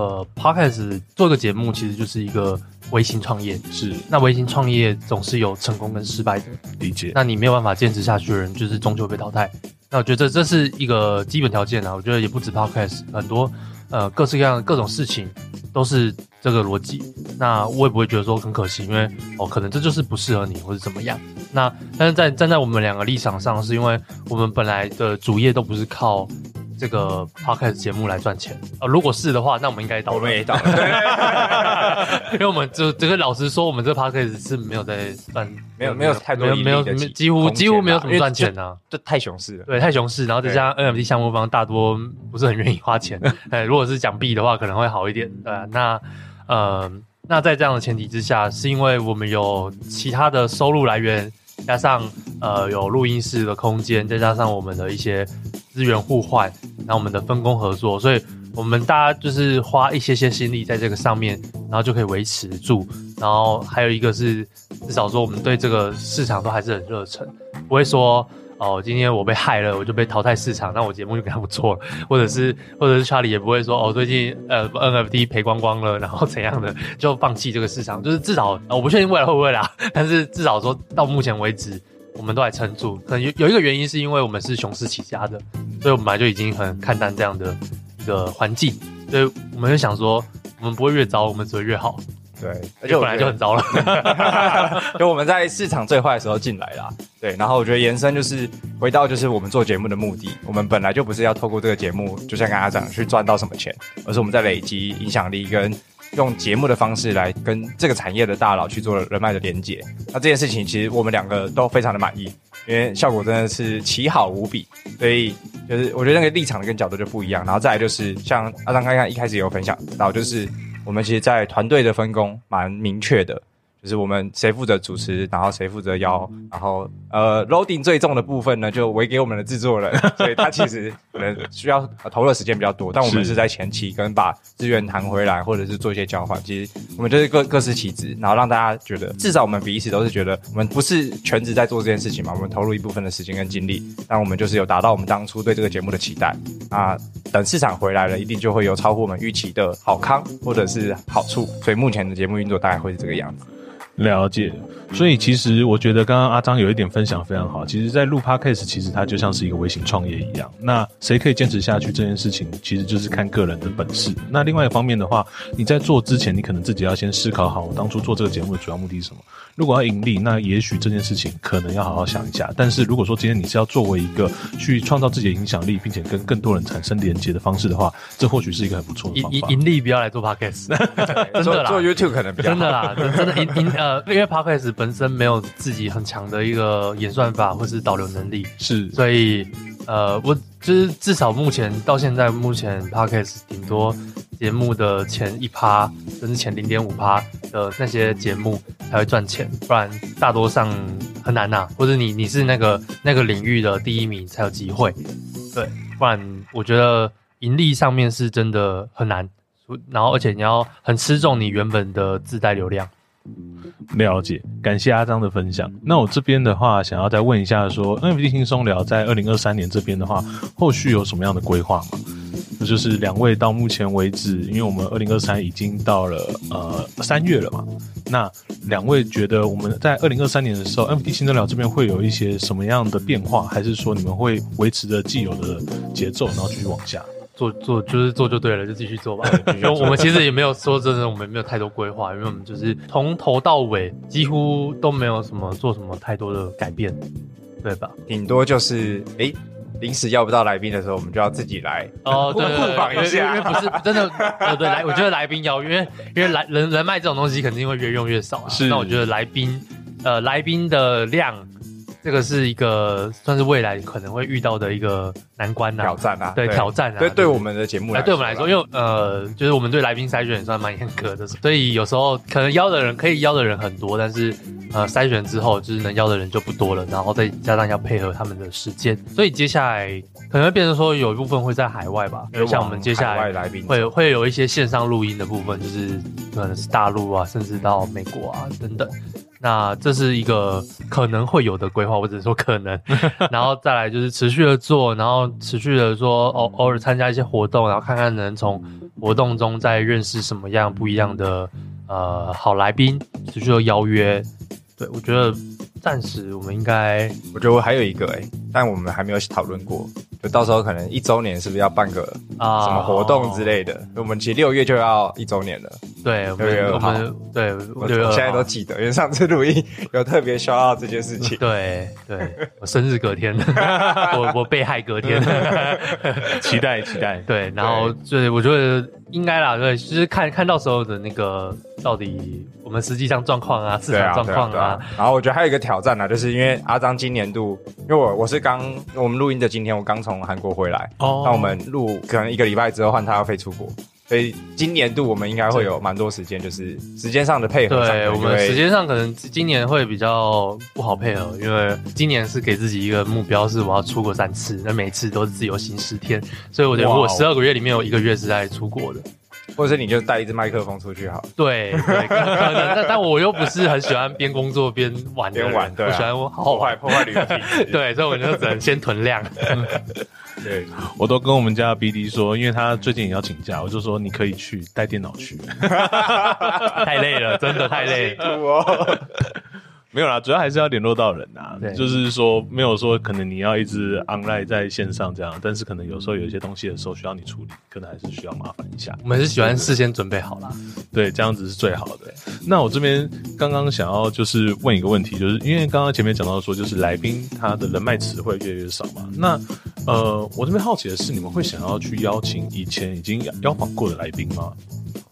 呃，Podcast 做个节目其实就是一个微型创业。是，那微型创业总是有成功跟失败的，理解。那你没有办法坚持下去的人，就是终究被淘汰。那我觉得这是一个基本条件啊。我觉得也不止 Podcast，很多呃各式各样的各种事情都是这个逻辑。那我也不会觉得说很可惜，因为哦可能这就是不适合你或者怎么样。那但是在站在我们两个立场上，是因为我们本来的主业都不是靠。这个 podcast 节目来赚钱啊、呃？如果是的话，那我们应该倒了。我们也倒了，因为我们就这个老实说，我们这 podcast 是没有在赚，没有没有太多没有没有几乎几乎没有什么赚钱啊，这太熊市了。对，太熊市，然后再加上 NFT 项目方大多不是很愿意花钱。哎，如果是讲币的话，可能会好一点。对，那呃，那在这样的前提之下，是因为我们有其他的收入来源。加上呃有录音室的空间，再加上我们的一些资源互换，然后我们的分工合作，所以我们大家就是花一些些心力在这个上面，然后就可以维持住。然后还有一个是，至少说我们对这个市场都还是很热忱，不会说。哦，今天我被害了，我就被淘汰市场，那我节目就跟他不错了，或者是或者是查理也不会说哦，最近呃 NFT 赔光光了，然后怎样的 就放弃这个市场，就是至少我不确定未来会不会啦，但是至少说到目前为止，我们都还撑住。可能有有一个原因是因为我们是熊市起家的，所以我们本来就已经很看淡这样的一个环境，所以我们就想说，我们不会越糟，我们只会越好。对，而且本来就很糟了，就我们在市场最坏的时候进来啦。对，然后我觉得延伸就是回到就是我们做节目的目的，我们本来就不是要透过这个节目，就像刚刚讲去赚到什么钱，而是我们在累积影响力，跟用节目的方式来跟这个产业的大佬去做人脉的连接。那这件事情其实我们两个都非常的满意，因为效果真的是奇好无比。所以就是我觉得那个立场跟角度就不一样。然后再来就是像阿张刚刚一开始有分享到，就是。我们其实，在团队的分工蛮明确的。就是我们谁负责主持，然后谁负责邀，然后呃，loading 最重的部分呢，就委给我们的制作人，所以他其实可能需要投入的时间比较多，但我们是在前期跟把资源谈回来，或者是做一些交换。其实我们就是各各司其职，然后让大家觉得至少我们彼此都是觉得我们不是全职在做这件事情嘛，我们投入一部分的时间跟精力，但我们就是有达到我们当初对这个节目的期待啊。等市场回来了，一定就会有超乎我们预期的好康或者是好处。所以目前的节目运作大概会是这个样子。了解，所以其实我觉得刚刚阿张有一点分享非常好。其实，在录 Podcast，其实它就像是一个微型创业一样。那谁可以坚持下去这件事情，其实就是看个人的本事。那另外一方面的话，你在做之前，你可能自己要先思考好，我当初做这个节目的主要目的是什么。如果要盈利，那也许这件事情可能要好好想一下。但是如果说今天你是要作为一个去创造自己的影响力，并且跟更多人产生连接的方式的话，这或许是一个很不错的方法。盈盈利不要来做 Podcast，真的啦，做 YouTube 可能比较真的啦，真的盈盈呃，因为 Podcast 本身没有自己很强的一个演算法或是导流能力，是，所以呃，我就是至少目前到现在，目前 Podcast 顶多。节目的前一趴，甚至前零点五趴的那些节目才会赚钱，不然大多上很难呐、啊。或者你你是那个那个领域的第一名才有机会，对，不然我觉得盈利上面是真的很难。然后而且你要很吃重你原本的自带流量。了解，感谢阿张的分享。那我这边的话，想要再问一下说，说 NFT 轻松聊在二零二三年这边的话，后续有什么样的规划吗？那就是两位到目前为止，因为我们二零二三已经到了呃三月了嘛。那两位觉得我们在二零二三年的时候，NFT 轻松聊这边会有一些什么样的变化，还是说你们会维持着既有的节奏，然后继续往下做做，就是做就对了，就继续做吧。因为我们其实也没有说真的，我们没有太多规划，因为我们就是从头到尾几乎都没有什么做什么太多的改变，对吧？顶多就是哎。欸临时要不到来宾的时候，我们就要自己来哦，对，互访一下，因为不是真的，呃，对，来，我觉得来宾要，因为因为来人人脉这种东西肯定会越用越少啊。是，那我觉得来宾，呃，来宾的量。这个是一个算是未来可能会遇到的一个难关呐，挑战啊，对，对。挑战啊，对，对我们的节目来，对我们来说，因为呃，就是我们对来宾筛选也算蛮严格的，所以有时候可能邀的人可以邀的人很多，但是呃，筛选之后就是能邀的人就不多了，然后再加上要配合他们的时间，所以接下来可能会变成说有一部分会在海外吧，像我们接下来来宾。会会有一些线上录音的部分，就是可能是大陆啊，甚至到美国啊等等。那这是一个可能会有的规划，或者说可能，然后再来就是持续的做，然后持续的说偶偶尔参加一些活动，然后看看能从活动中再认识什么样不一样的呃好来宾持续的邀约。对，我觉得暂时我们应该，我觉得我还有一个哎、欸，但我们还没有讨论过。就到时候可能一周年是不是要办个啊什么活动之类的？我们其实六月就要一周年了。对，六月二号。对，我现在都记得，因为上次录音有特别说到这件事情。对对，我生日隔天，我我被害隔天，期待期待。对，然后对，我觉得应该啦，对，就是看看到时候的那个到底我们实际上状况啊，市场状况啊。然后我觉得还有一个挑战啊，就是因为阿张今年度，因为我我是刚我们录音的今天，我刚从。从韩国回来，哦，那我们录可能一个礼拜之后换他要飞出国，所以今年度我们应该会有蛮多时间，就是时间上的配合。对，我们时间上可能今年会比较不好配合，因为今年是给自己一个目标，是我要出国三次，那每次都是自由行十天，所以我觉得我十二个月里面有一个月是在出国的。或者是你就带一支麦克风出去好了。对，对，可能，但但我又不是很喜欢边工作边玩边玩，对、啊，我喜欢我好破坏破坏旅游 对，所以我就只能先囤量。对，我都跟我们家 BD 说，因为他最近也要请假，我就说你可以去带电脑去，太累了，真的太累了。没有啦，主要还是要联络到人啊。对，就是说没有说可能你要一直 online 在线上这样，但是可能有时候有一些东西的时候需要你处理，可能还是需要麻烦一下。我们是喜欢事先准备好啦，对，这样子是最好的。那我这边刚刚想要就是问一个问题，就是因为刚刚前面讲到说，就是来宾他的人脉词会越来越少嘛。那呃，我这边好奇的是，你们会想要去邀请以前已经邀访过的来宾吗？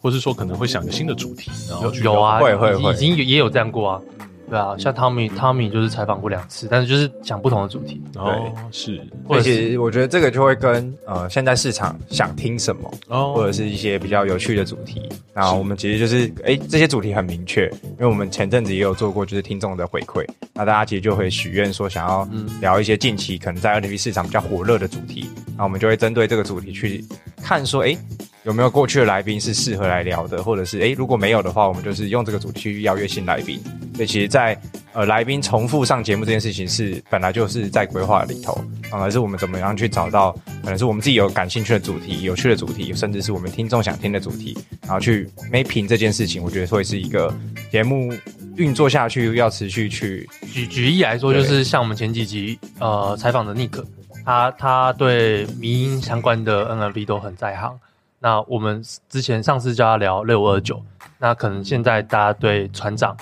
或是说可能会想一个新的主题，然后去有，有啊，会会会，已经也有这样过啊。对啊，像汤米，汤米就是采访过两次，但是就是讲不同的主题。对，哦、是。而且我觉得这个就会跟呃现在市场想听什么，哦，或者是一些比较有趣的主题。那我们其实就是，哎，这些主题很明确，因为我们前阵子也有做过，就是听众的回馈。那大家其实就会许愿说，想要聊一些近期可能在 NFT 市场比较火热的主题。那我们就会针对这个主题去看，说，哎。有没有过去的来宾是适合来聊的，或者是诶，如果没有的话，我们就是用这个主题去邀约新来宾。所以其实在，在呃来宾重复上节目这件事情是本来就是在规划里头，反而是我们怎么样去找到可能是我们自己有感兴趣的主题、有趣的主题，甚至是我们听众想听的主题，然后去 mapping 这件事情。我觉得会是一个节目运作下去要持续去。举举例来说，就是像我们前几集呃采访的 Nick，他他对迷音相关的 NLP 都很在行。那我们之前上次叫他聊六五二九，那可能现在大家对船长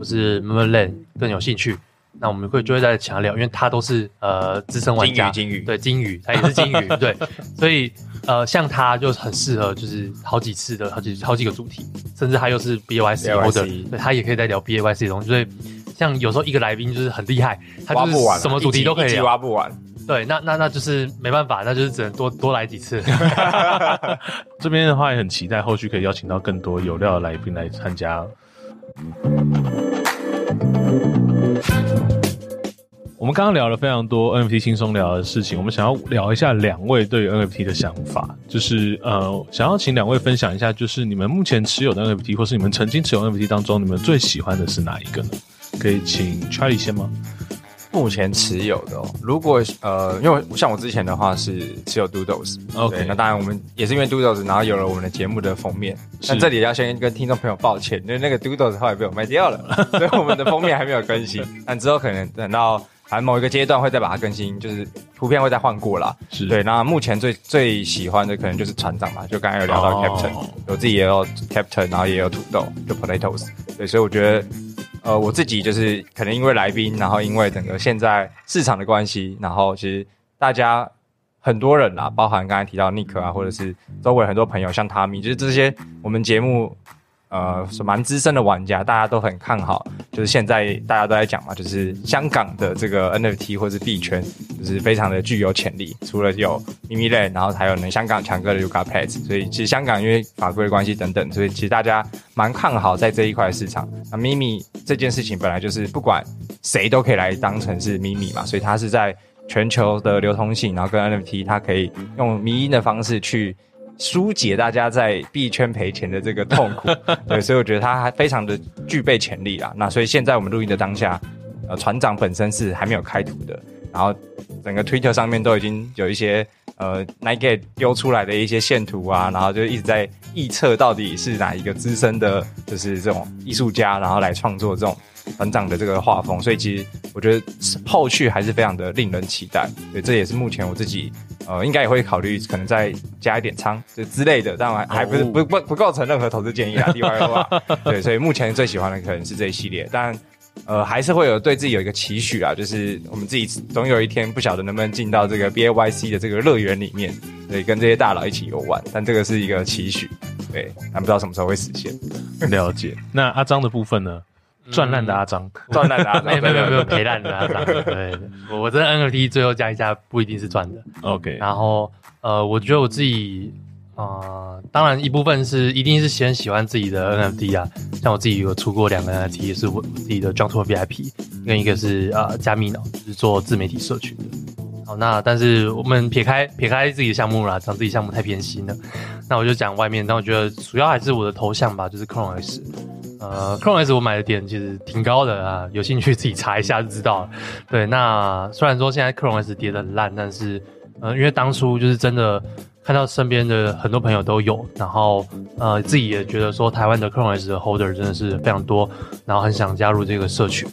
或是 Merlin 更有兴趣，那我们会就会再强调，因为他都是呃资深玩家，金鱼，金鱼，对金鱼，他也是金鱼，对，所以呃像他就很适合，就是好几次的好几好几个主题，甚至他又是 B A Y C 或者对他也可以在聊 B A Y C 的东西，所以像有时候一个来宾就是很厉害，他就是什么主题都可以，挖不完。对，那那那就是没办法，那就是只能多多来几次。这边的话也很期待后续可以邀请到更多有料的来宾来参加。我们刚刚聊了非常多 NFT 轻松聊的事情，我们想要聊一下两位对于 NFT 的想法，就是呃，想要请两位分享一下，就是你们目前持有的 NFT，或是你们曾经持有 NFT 当中，你们最喜欢的是哪一个呢？可以请 Charlie 先吗？目前持有的，哦，如果呃，因为像我之前的话是持有 Doodles，OK，那当然我们也是因为 Doodles，然后有了我们的节目的封面。那这里要先跟听众朋友抱歉，因为那个 Doodles 后来被我卖掉了，所以我们的封面还没有更新。但之后可能等到还某一个阶段会再把它更新，就是图片会再换过啦。是对。那目前最最喜欢的可能就是船长嘛，就刚才有聊到 Captain，我、哦、自己也有 Captain，然后也有土豆，就 Potatoes。对，所以我觉得。呃，我自己就是可能因为来宾，然后因为整个现在市场的关系，然后其实大家很多人啦，包含刚才提到 Nick 啊，或者是周围很多朋友，像汤米就是这些我们节目。呃，是蛮资深的玩家，大家都很看好。就是现在大家都在讲嘛，就是香港的这个 NFT 或是币圈，就是非常的具有潜力。除了有咪咪类，然后还有呢香港强哥的 Yuga Pets。所以其实香港因为法规的关系等等，所以其实大家蛮看好在这一块市场。那咪咪这件事情本来就是不管谁都可以来当成是咪咪嘛，所以它是在全球的流通性，然后跟 NFT 它可以用迷因的方式去。疏解大家在币圈赔钱的这个痛苦，对，所以我觉得它还非常的具备潜力啦。那所以现在我们录音的当下，呃，船长本身是还没有开图的，然后整个 Twitter 上面都已经有一些呃 Nightgate 丢出来的一些线图啊，然后就一直在臆测到底是哪一个资深的，就是这种艺术家，然后来创作这种船长的这个画风。所以其实我觉得后续还是非常的令人期待。对，这也是目前我自己呃应该也会考虑可能再加一点仓这之类的，但还还不是不不不构成任何投资建议啊。DIY 的话，对，所以目前最喜欢的可能是这一系列，但。呃，还是会有对自己有一个期许啊，就是我们自己总有一天不晓得能不能进到这个 B A Y C 的这个乐园里面，对，跟这些大佬一起游玩。但这个是一个期许，对，还不知道什么时候会实现。了解。那阿张的部分呢？赚烂的阿张，赚烂的阿张，没有没有没有赔烂的阿张。对，我这 N F T 最后加一加不一定是赚的。OK。然后呃，我觉得我自己。啊、呃，当然一部分是一定是先喜欢自己的 NFT 啊，像我自己有出过两个 NFT，也是我自己的 Junk Tour VIP，跟一个是啊加密脑，就是做自媒体社群的。好，那但是我们撇开撇开自己的项目啦，讲自己项目太偏心了，那我就讲外面。但我觉得主要还是我的头像吧，就是 Chrome X。呃，Chrome S 我买的点其实挺高的啊，有兴趣自己查一下就知道了。对，那虽然说现在 Chrome S 跌得很烂，但是呃，因为当初就是真的。看到身边的很多朋友都有，然后呃自己也觉得说台湾的 Chrome S 的 Holder 真的是非常多，然后很想加入这个社群，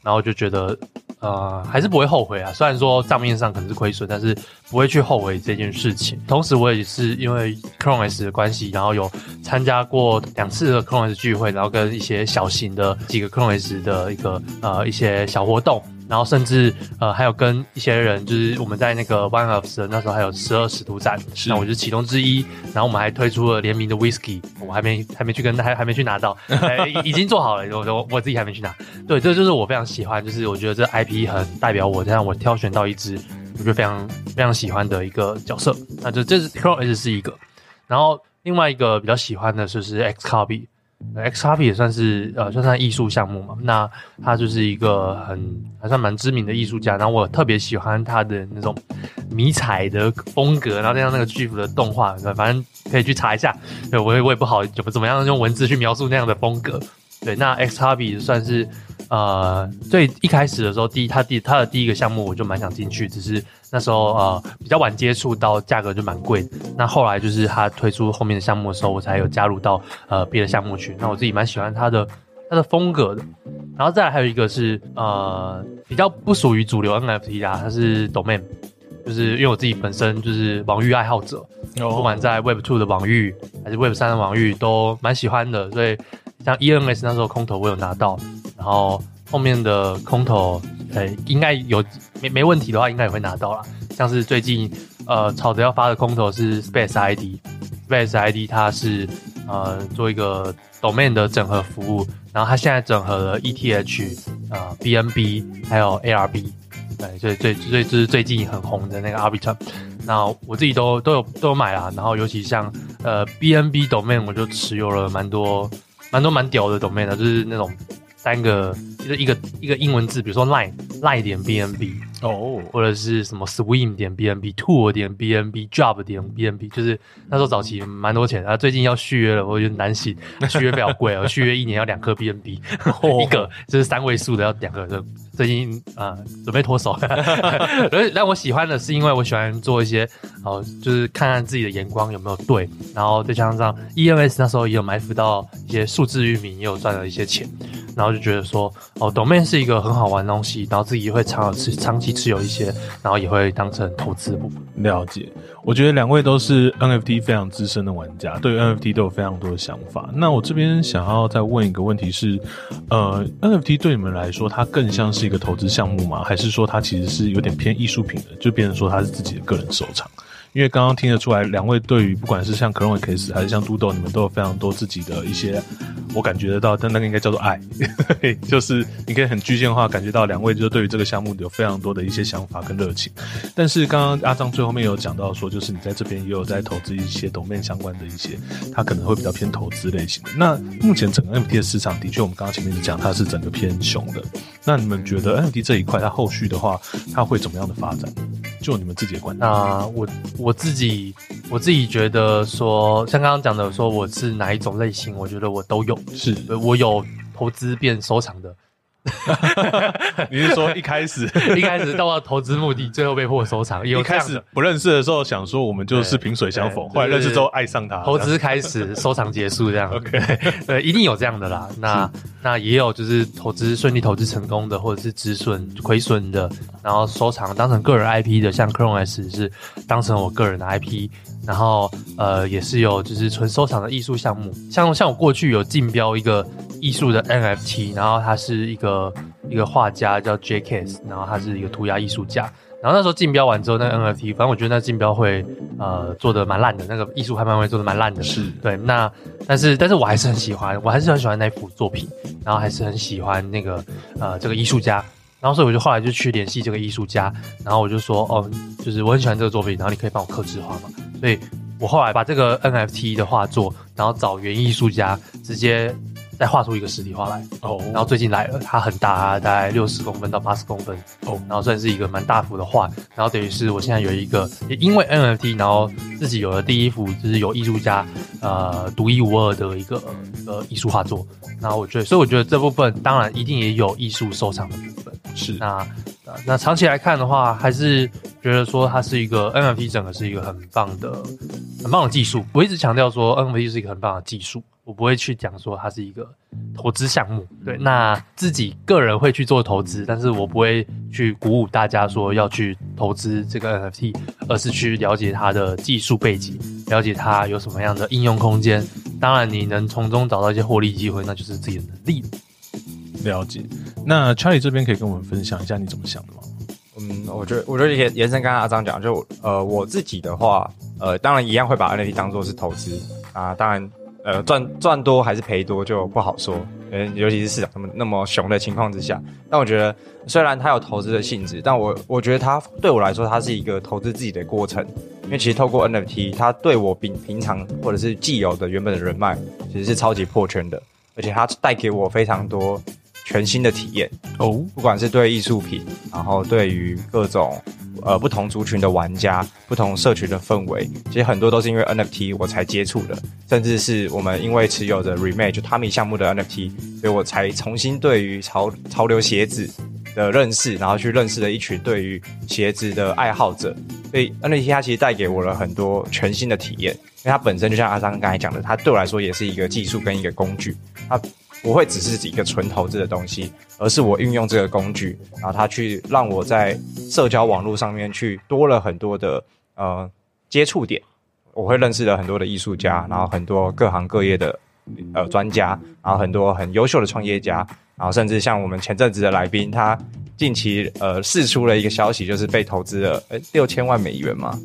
然后就觉得呃还是不会后悔啊。虽然说账面上可能是亏损，但是不会去后悔这件事情。同时我也是因为 Chrome S 的关系，然后有参加过两次的 Chrome S 聚会，然后跟一些小型的几个 Chrome S 的一个呃一些小活动。然后甚至呃还有跟一些人，就是我们在那个 One of 的那时候还有十二使徒展，那我就是其中之一。然后我们还推出了联名的 Whisky，我还没还没去跟还还没去拿到，已经做好了，我我我自己还没去拿。对，这就是我非常喜欢，就是我觉得这 IP 很代表我，这样我挑选到一支我觉得非常非常喜欢的一个角色。那就这是 CloneX 是一个，然后另外一个比较喜欢的就是 X 哈比。也算是呃，算是艺术项目嘛。那他就是一个很还算蛮知名的艺术家。然后我特别喜欢他的那种迷彩的风格，然后加上那个巨幅的动画，反正可以去查一下。对，我也我也不好怎么怎么样用文字去描述那样的风格。对，那 X R P 算是呃最一开始的时候，第一他第他的第一个项目我就蛮想进去，只是。那时候呃比较晚接触到，价格就蛮贵。那后来就是他推出后面的项目的时候，我才有加入到呃别的项目去。那我自己蛮喜欢他的他的风格的。然后再来还有一个是呃比较不属于主流 NFT 啦，它是 Domain，就是因为我自己本身就是网域爱好者，不管在 Web Two 的网域还是 Web 三的网域都蛮喜欢的。所以像 ENS 那时候空投我有拿到，然后后面的空投。呃，应该有没没问题的话，应该也会拿到啦。像是最近呃吵着要发的空投是 Space ID，Space ID 它是呃做一个 Domain 的整合服务，然后它现在整合了 ETH 呃 BNB 还有 ARB，对，所以最最就是最近很红的那个 Arbitrum，那我自己都都有都有买啦。然后尤其像呃 BNB Domain，我就持有了蛮多蛮多蛮屌的 Domain 的，就是那种。三个一个一个一个英文字，比如说 line line 点 bnb 哦，oh. 或者是什么 swim 点 bnb tour 点 bnb job 点 bnb，就是那时候早期蛮多钱，然后最近要续约了，我有点担心续约比较贵，哦 续约一年要两颗 bnb，、oh. 一个就是三位数的要两个，就最近啊、呃、准备脱手。但我喜欢的是因为我喜欢做一些哦，就是看看自己的眼光有没有对，然后再加上 EMS 那时候也有埋伏到一些数字域名，也有赚了一些钱。然后就觉得说，哦，Domain 是一个很好玩的东西，然后自己会长持长期持有一些，然后也会当成投资部分。了解，我觉得两位都是 NFT 非常资深的玩家，对 NFT 都有非常多的想法。那我这边想要再问一个问题是，呃，NFT 对你们来说，它更像是一个投资项目吗？还是说它其实是有点偏艺术品的，就变成说它是自己的个人收藏？因为刚刚听得出来，两位对于不管是像 CloneX 还是像 DoDo，你们都有非常多自己的一些，我感觉得到，但那个应该叫做爱，就是你可以很具象化感觉到两位就是对于这个项目有非常多的一些想法跟热情。但是刚刚阿张最后面有讲到说，就是你在这边也有在投资一些投面相关的一些，它可能会比较偏投资类型的。那目前整个 M T 的市场的确，我们刚刚前面讲它是整个偏熊的。那你们觉得 M T 这一块它后续的话，它会怎么样的发展？就你们自己的观点。那我。我自己我自己觉得说，像刚刚讲的说，我是哪一种类型，我觉得我都有，是。我有投资变收藏的，你是说一开始 一开始到了投资目的，最后被迫收藏？一开始不认识的时候想说我们就是萍水相逢，后来认识之后爱上他，投资开始，收藏结束这样。OK，对，一定有这样的啦。那那也有就是投资顺利投资成功的，或者是止损亏损的，然后收藏当成个人 IP 的，像 Chrome S 是当成我个人的 IP。然后呃也是有就是纯收藏的艺术项目，像像我过去有竞标一个艺术的 NFT，然后他是一个一个画家叫 JKS，然后他是一个涂鸦艺术家，然后那时候竞标完之后，那个 NFT，反正我觉得那竞标会呃做的蛮烂的，那个艺术拍卖会做的蛮烂的，是对，那但是但是我还是很喜欢，我还是很喜欢那幅作品，然后还是很喜欢那个呃这个艺术家。然后，所以我就后来就去联系这个艺术家，然后我就说，哦，就是我很喜欢这个作品，然后你可以帮我刻制化嘛。所以我后来把这个 NFT 的画作，然后找原艺术家直接再画出一个实体画来。哦。然后最近来了，它很大，大概六十公分到八十公分。哦。然后算是一个蛮大幅的画。然后等于是我现在有一个，也因为 NFT，然后自己有了第一幅，就是有艺术家呃独一无二的一个呃艺术画作。然后我觉得，所以我觉得这部分当然一定也有艺术收藏的部分。是那那长期来看的话，还是觉得说它是一个 NFT，整个是一个很棒的、很棒的技术。我一直强调说 NFT 是一个很棒的技术，我不会去讲说它是一个投资项目。对，那自己个人会去做投资，但是我不会去鼓舞大家说要去投资这个 NFT，而是去了解它的技术背景，了解它有什么样的应用空间。当然，你能从中找到一些获利机会，那就是自己的能力。了解。那 Charlie 这边可以跟我们分享一下你怎么想的吗？嗯，我觉得，我觉得延延伸刚刚阿张讲，就呃我自己的话，呃，当然一样会把 NFT 当做是投资啊，当然呃赚赚多还是赔多就不好说，嗯，尤其是市场那么那么熊的情况之下。但我觉得虽然它有投资的性质，但我我觉得它对我来说，它是一个投资自己的过程，因为其实透过 NFT，它对我平平常或者是既有的原本的人脉，其实是超级破圈的，而且它带给我非常多。全新的体验哦，不管是对艺术品，然后对于各种呃不同族群的玩家、不同社群的氛围，其实很多都是因为 NFT 我才接触的，甚至是我们因为持有着 Remake 就 Tommy 项目的 NFT，所以我才重新对于潮潮流鞋子的认识，然后去认识了一群对于鞋子的爱好者。所以 NFT 它其实带给我了很多全新的体验，因为它本身就像阿桑刚才讲的，它对我来说也是一个技术跟一个工具，它。不会只是一个纯投资的东西，而是我运用这个工具，然后它去让我在社交网络上面去多了很多的呃接触点，我会认识了很多的艺术家，然后很多各行各业的呃专家，然后很多很优秀的创业家，然后甚至像我们前阵子的来宾，他近期呃释出了一个消息，就是被投资了诶六千万美元嘛。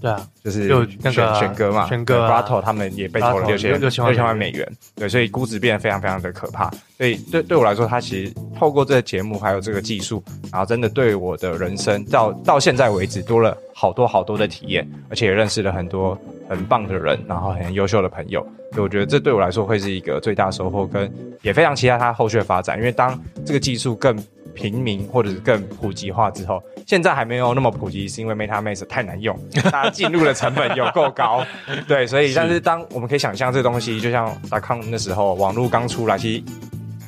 对啊，就是选选哥嘛，选哥啊，Brotto 他们也被投了六千六千六千万美元，对，所以估值变得非常非常的可怕。所以对对我来说，他其实透过这个节目还有这个技术，然后真的对我的人生到到现在为止多了好多好多的体验，而且也认识了很多很棒的人，然后很优秀的朋友。所以我觉得这对我来说会是一个最大收获，跟也非常期待它后续的发展。因为当这个技术更平民或者是更普及化之后，现在还没有那么普及，是因为 MetaMask 太难用，大家进入的成本有够高。对，所以但是当我们可以想象这个东西，就像 .com 那时候网络刚出来，其实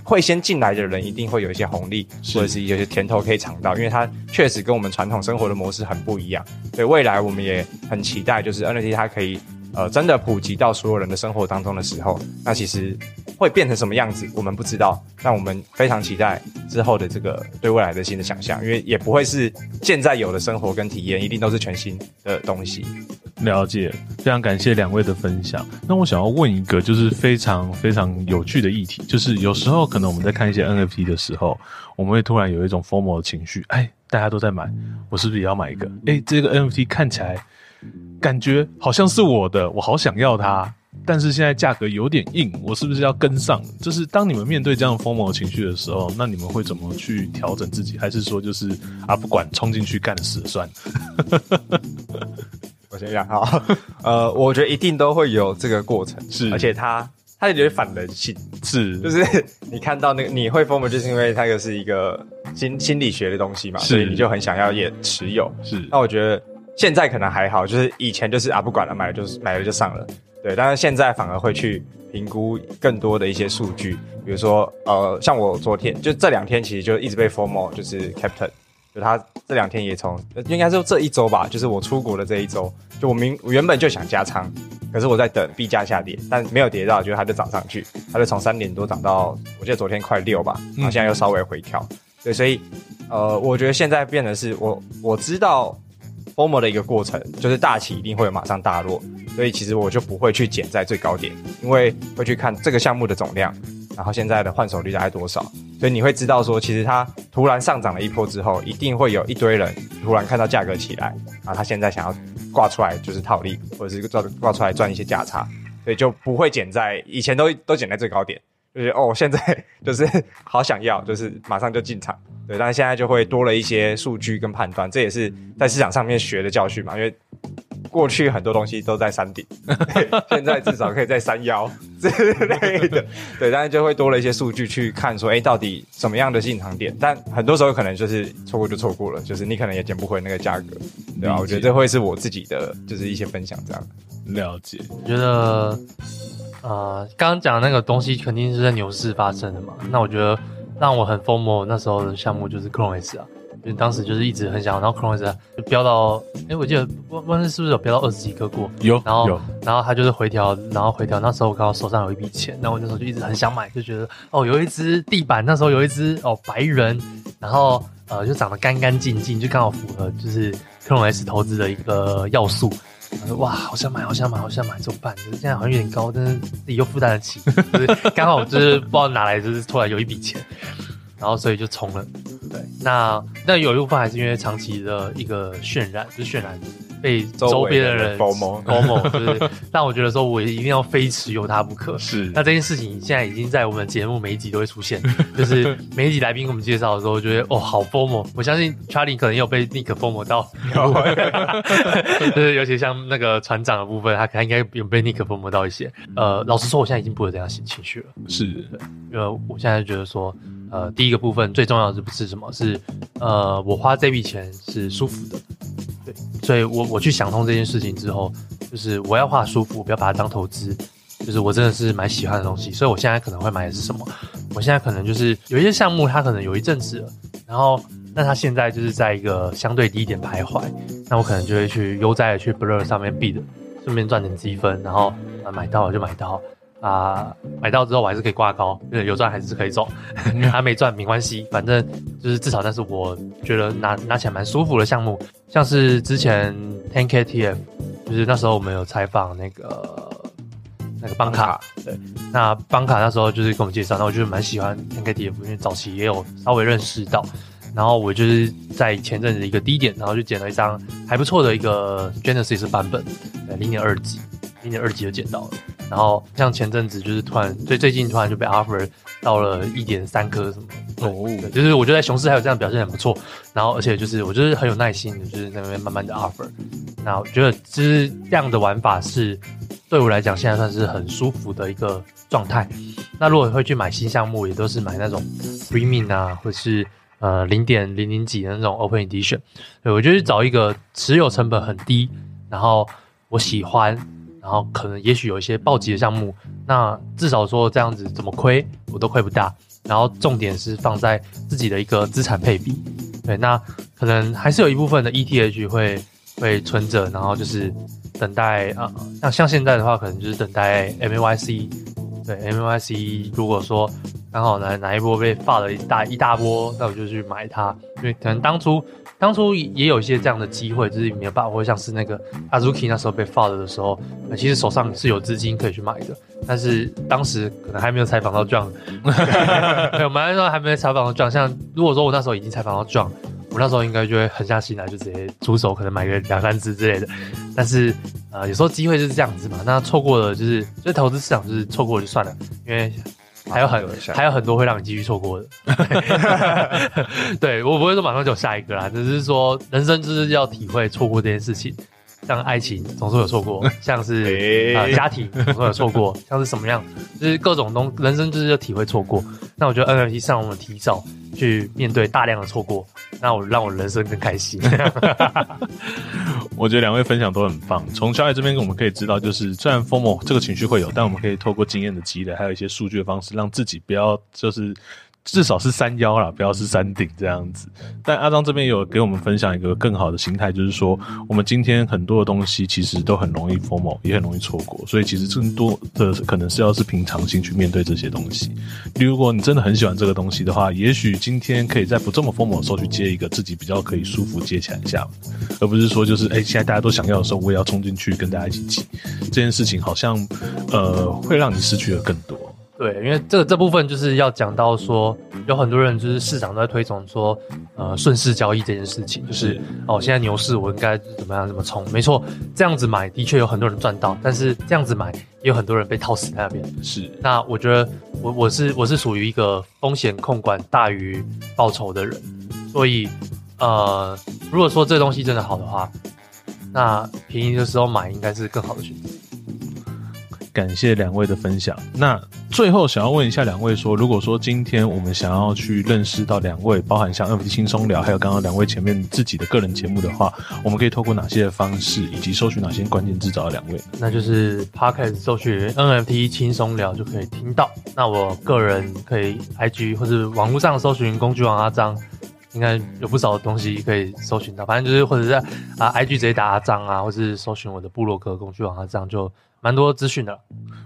会先进来的人一定会有一些红利，或者是有些甜头可以尝到，因为它确实跟我们传统生活的模式很不一样。所以未来我们也很期待，就是 NFT 它可以。呃，真的普及到所有人的生活当中的时候，那其实会变成什么样子，我们不知道。但我们非常期待之后的这个对未来的新的想象，因为也不会是现在有的生活跟体验，一定都是全新的东西。了解，非常感谢两位的分享。那我想要问一个，就是非常非常有趣的议题，就是有时候可能我们在看一些 NFT 的时候，我们会突然有一种 FOMO 的情绪，哎，大家都在买，我是不是也要买一个？哎，这个 NFT 看起来。感觉好像是我的，我好想要它，但是现在价格有点硬，我是不是要跟上？就是当你们面对这样 FOMO 情绪的时候，那你们会怎么去调整自己？还是说就是啊，不管冲进去干死算了？我先讲哈，呃，我觉得一定都会有这个过程，是，而且它它有点反人性，是，就是你看到那个你会 FOMO，就是因为它又是一个心心理学的东西嘛，所以你就很想要也持有，是。那我觉得。现在可能还好，就是以前就是啊不管了，买了就是买了就上了，对。但是现在反而会去评估更多的一些数据，比如说呃，像我昨天就这两天其实就一直被 formal 就是 Captain，就他这两天也从应该是这一周吧，就是我出国的这一周，就我明我原本就想加仓，可是我在等币价下跌，但没有跌到，就它就涨上去，它就从三点多涨到我记得昨天快六吧，然后现在又稍微回调。嗯对，所以，呃，我觉得现在变的是我我知道 FOMO 的一个过程，就是大起一定会有马上大落，所以其实我就不会去减在最高点，因为会去看这个项目的总量，然后现在的换手率大概多少，所以你会知道说，其实它突然上涨了一波之后，一定会有一堆人突然看到价格起来，然后他现在想要挂出来就是套利，或者是挂挂出来赚一些价差，所以就不会减在以前都都减在最高点。就是哦，现在就是 好想要，就是马上就进场，对。但是现在就会多了一些数据跟判断，这也是在市场上面学的教训嘛。因为过去很多东西都在山顶，现在至少可以在山腰之类的，对。但是就会多了一些数据去看，说，哎，到底什么样的进场点？但很多时候可能就是错过就错过了，就是你可能也捡不回那个价格，对吧？我觉得这会是我自己的就是一些分享，这样了解。我觉得。呃，刚刚讲的那个东西肯定是在牛市发生的嘛。那我觉得让我很 FOMO 那时候的项目就是 Clone S 啊，因为当时就是一直很想，然后 Clone S 就飙到，哎，我记得温温是不是有飙到二十几个过？有，然后有然后他就是回调，然后回调。那时候我刚好手上有一笔钱，那我那时候就一直很想买，就觉得哦，有一只地板，那时候有一只哦白人，然后呃就长得干干净净，就刚好符合就是 CloneX 投资的一个要素。我说哇，好想买，好想买，好想买，怎么办？就是现在好像有点高，但是自己又负担得起，就是刚好就是不知道哪来，就是突然有一笔钱，然后所以就冲了。对，那那有一部分还是因为长期的一个渲染，就是渲染。被周边的人包蒙包蒙就是让我觉得说，我一定要非持有它不可。是，那这件事情现在已经在我们节目每一集都会出现，就是每一集来宾给我们介绍的时候，我觉得哦，好 FOMO。我相信 Charlie 可能也有被 Nick FOMO 到，就是尤其像那个船长的部分，他他应该有被 Nick FOMO 到一些。呃，老实说，我现在已经不会这样情情绪了。是，因为我现在觉得说，呃，第一个部分最重要的是是什么？是呃，我花这笔钱是舒服的。对，所以我我去想通这件事情之后，就是我要花舒服，不要把它当投资，就是我真的是蛮喜欢的东西，所以我现在可能会买的是什么？我现在可能就是有一些项目，它可能有一阵子了，然后那它现在就是在一个相对低点徘徊，那我可能就会去悠哉的去 Blur 上面 bid，顺便赚点积分，然后啊买到了就买到。啊，买到之后我还是可以挂高，有赚还是可以走，还没赚没关系，反正就是至少那是我觉得拿拿起来蛮舒服的项目，像是之前 10KTF，就是那时候我们有采访那个那个邦卡，对，那邦卡那时候就是跟我们介绍，那我就是蛮喜欢 10KTF，因为早期也有稍微认识到，然后我就是在前阵子一个低点，然后就捡了一张还不错的一个 Genesis 版本，对，零点二级，零点二级就捡到了。然后像前阵子就是突然，最最近突然就被 offer 到了一点三颗什么哦，就是我觉得在熊市还有这样表现很不错。然后而且就是我就是很有耐心的，就是在那边慢慢的 offer。那我觉得其实这样的玩法是对我来讲现在算是很舒服的一个状态。那如果会去买新项目，也都是买那种 premium 啊，或是呃零点零零几的那种 open edition。对，我就是找一个持有成本很低，然后我喜欢。然后可能也许有一些暴击的项目，那至少说这样子怎么亏我都亏不大。然后重点是放在自己的一个资产配比，对，那可能还是有一部分的 ETH 会会存着，然后就是等待啊，像像现在的话，可能就是等待 MAYC，对 MAYC，如果说刚好哪哪一波被发了一大一大波，那我就去买它，因为可能当初。当初也有一些这样的机会，就是没有办法，或像是那个 Azuki 那时候被 FUD 的时候，其实手上是有资金可以去买的，但是当时可能还没有采访到 John，没有，买的时候还没有采访到 John。像如果说我那时候已经采访到 John，我那时候应该就会狠下心来，就直接出手，可能买个两三只之类的。但是呃，有时候机会就是这样子嘛，那错过了就是，所以投资市场就是错过了就算了，因为。还有很还有很多会让你继续错过的，对，我不会说马上就下一个啦，只是说人生就是要体会错过这件事情，像爱情总是有错过，像是、欸呃、家庭总是有错过，像是什么样，就是各种东人生就是要体会错过。那我觉得 NFT 上我们提早去面对大量的错过，那我让我人生更开心。我觉得两位分享都很棒。从小爱这边我们可以知道，就是虽然 FOMO 这个情绪会有，但我们可以透过经验的积累，还有一些数据的方式，让自己不要就是。至少是山腰啦，不要是山顶这样子。但阿张这边有给我们分享一个更好的心态，就是说，我们今天很多的东西其实都很容易 FOMO，也很容易错过。所以其实更多的可能是要是平常心去面对这些东西。如果你真的很喜欢这个东西的话，也许今天可以在不这么 FOMO 的时候去接一个自己比较可以舒服接起来一下，而不是说就是哎、现在大家都想要的时候，我也要冲进去跟大家一起挤。这件事情好像呃会让你失去了更多。对，因为这个这部分就是要讲到说，有很多人就是市场都在推崇说，呃，顺势交易这件事情，就是，是哦，现在牛市我应该怎么样怎么冲？没错，这样子买的确有很多人赚到，但是这样子买也有很多人被套死在那边。是，那我觉得我我是我是属于一个风险控管大于报酬的人，所以呃，如果说这东西真的好的话，那便宜的时候买应该是更好的选择。感谢两位的分享。那最后想要问一下两位说，如果说今天我们想要去认识到两位，包含像 NFT 轻松聊，还有刚刚两位前面自己的个人节目的话，我们可以透过哪些方式，以及搜寻哪些关键字找到两位？那就是 Podcast 搜寻 NFT 轻松聊就可以听到。那我个人可以 IG 或者网络上搜寻工具王阿璋，应该有不少的东西可以搜寻到。反正就是或者在啊 IG 直接打阿璋啊，或是搜寻我的部落格工具王阿璋就。蛮多资讯的，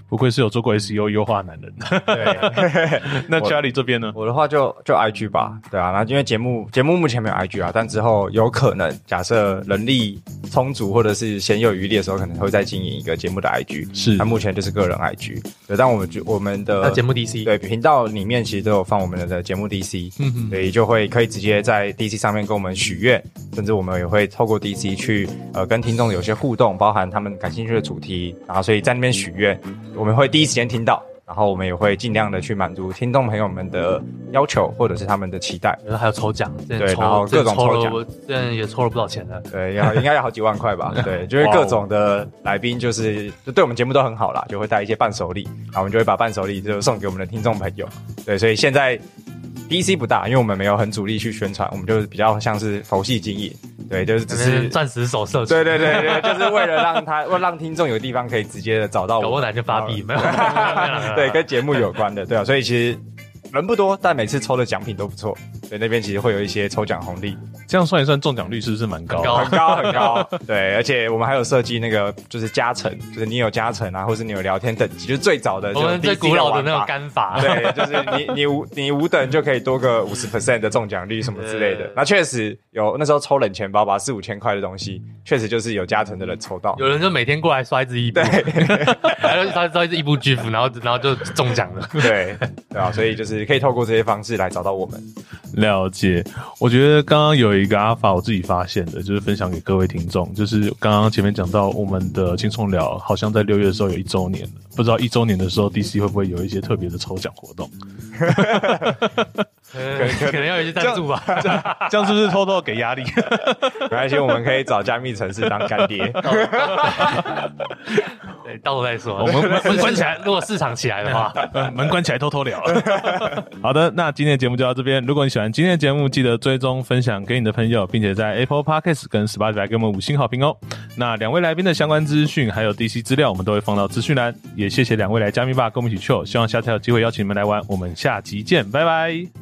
不愧是有做过 SEO 优化男人。对，那 Charlie 这边呢？我的话就就 IG 吧，对啊，那因为节目节目目前没有 IG 啊，但之后有可能，假设人力充足或者是闲有余力的时候，可能会再经营一个节目的 IG。是，那目前就是个人 IG。对，但我们就我们的节目 DC 对频道里面其实都有放我们的节目 DC，嗯哼，所以就会可以直接在 DC 上面跟我们许愿，甚至我们也会透过 DC 去呃跟听众有些互动，包含他们感兴趣的主题，然后。所以在那边许愿，我们会第一时间听到，然后我们也会尽量的去满足听众朋友们的要求或者是他们的期待。然后还有抽奖，对，然后各种抽奖，我现在也抽了不少钱了。对，要应该要好几万块吧？对，就是各种的来宾，就是就对我们节目都很好啦，就会带一些伴手礼，然后我们就会把伴手礼就送给我们的听众朋友。对，所以现在 DC 不大，因为我们没有很主力去宣传，我们就是比较像是佛系经营。对，就是只是钻石手社。对对对对，就是为了让 他，为让听众有地方可以直接的找到我。搞不好就发币，没有。对，跟节目有关的，对啊，所以其实人不多，但每次抽的奖品都不错。对，那边其实会有一些抽奖红利。这样算一算，中奖率是不是蛮高？很高很高。对，而且我们还有设计那个，就是加成，就是你有加成啊，或是你有聊天等级，就是最早的，我们最古老的那种干法。对，就是你你五你五等就可以多个五十 percent 的中奖率什么之类的。那确实有，那时候抽冷钱包吧，四五千块的东西，确实就是有加成的人抽到。有人就每天过来刷一支伊布，对，然后刷刷一支伊布 GIF，然后然后就中奖了。对对啊，所以就是也可以透过这些方式来找到我们。了解，我觉得刚刚有一个阿法，我自己发现的，就是分享给各位听众，就是刚刚前面讲到我们的轻松聊，好像在六月的时候有一周年，不知道一周年的时候 DC 会不会有一些特别的抽奖活动？可能可能要有一些赞助吧，这样，这样是不是偷偷给压力？没关系，我们可以找加密城市当干爹。对，到时候再说。我们门 关起来，如果市场起来的话，门关起来偷偷聊。好的，那今天的节目就到这边。如果你喜欢今天的节目，记得追踪分享给你的朋友，并且在 Apple Podcast 跟 Spotify 给我们五星好评哦。那两位来宾的相关资讯还有 DC 资料，我们都会放到资讯栏。也谢谢两位来加密吧，跟我们一起 chill。希望下次有机会邀请你们来玩。我们下集见，拜拜。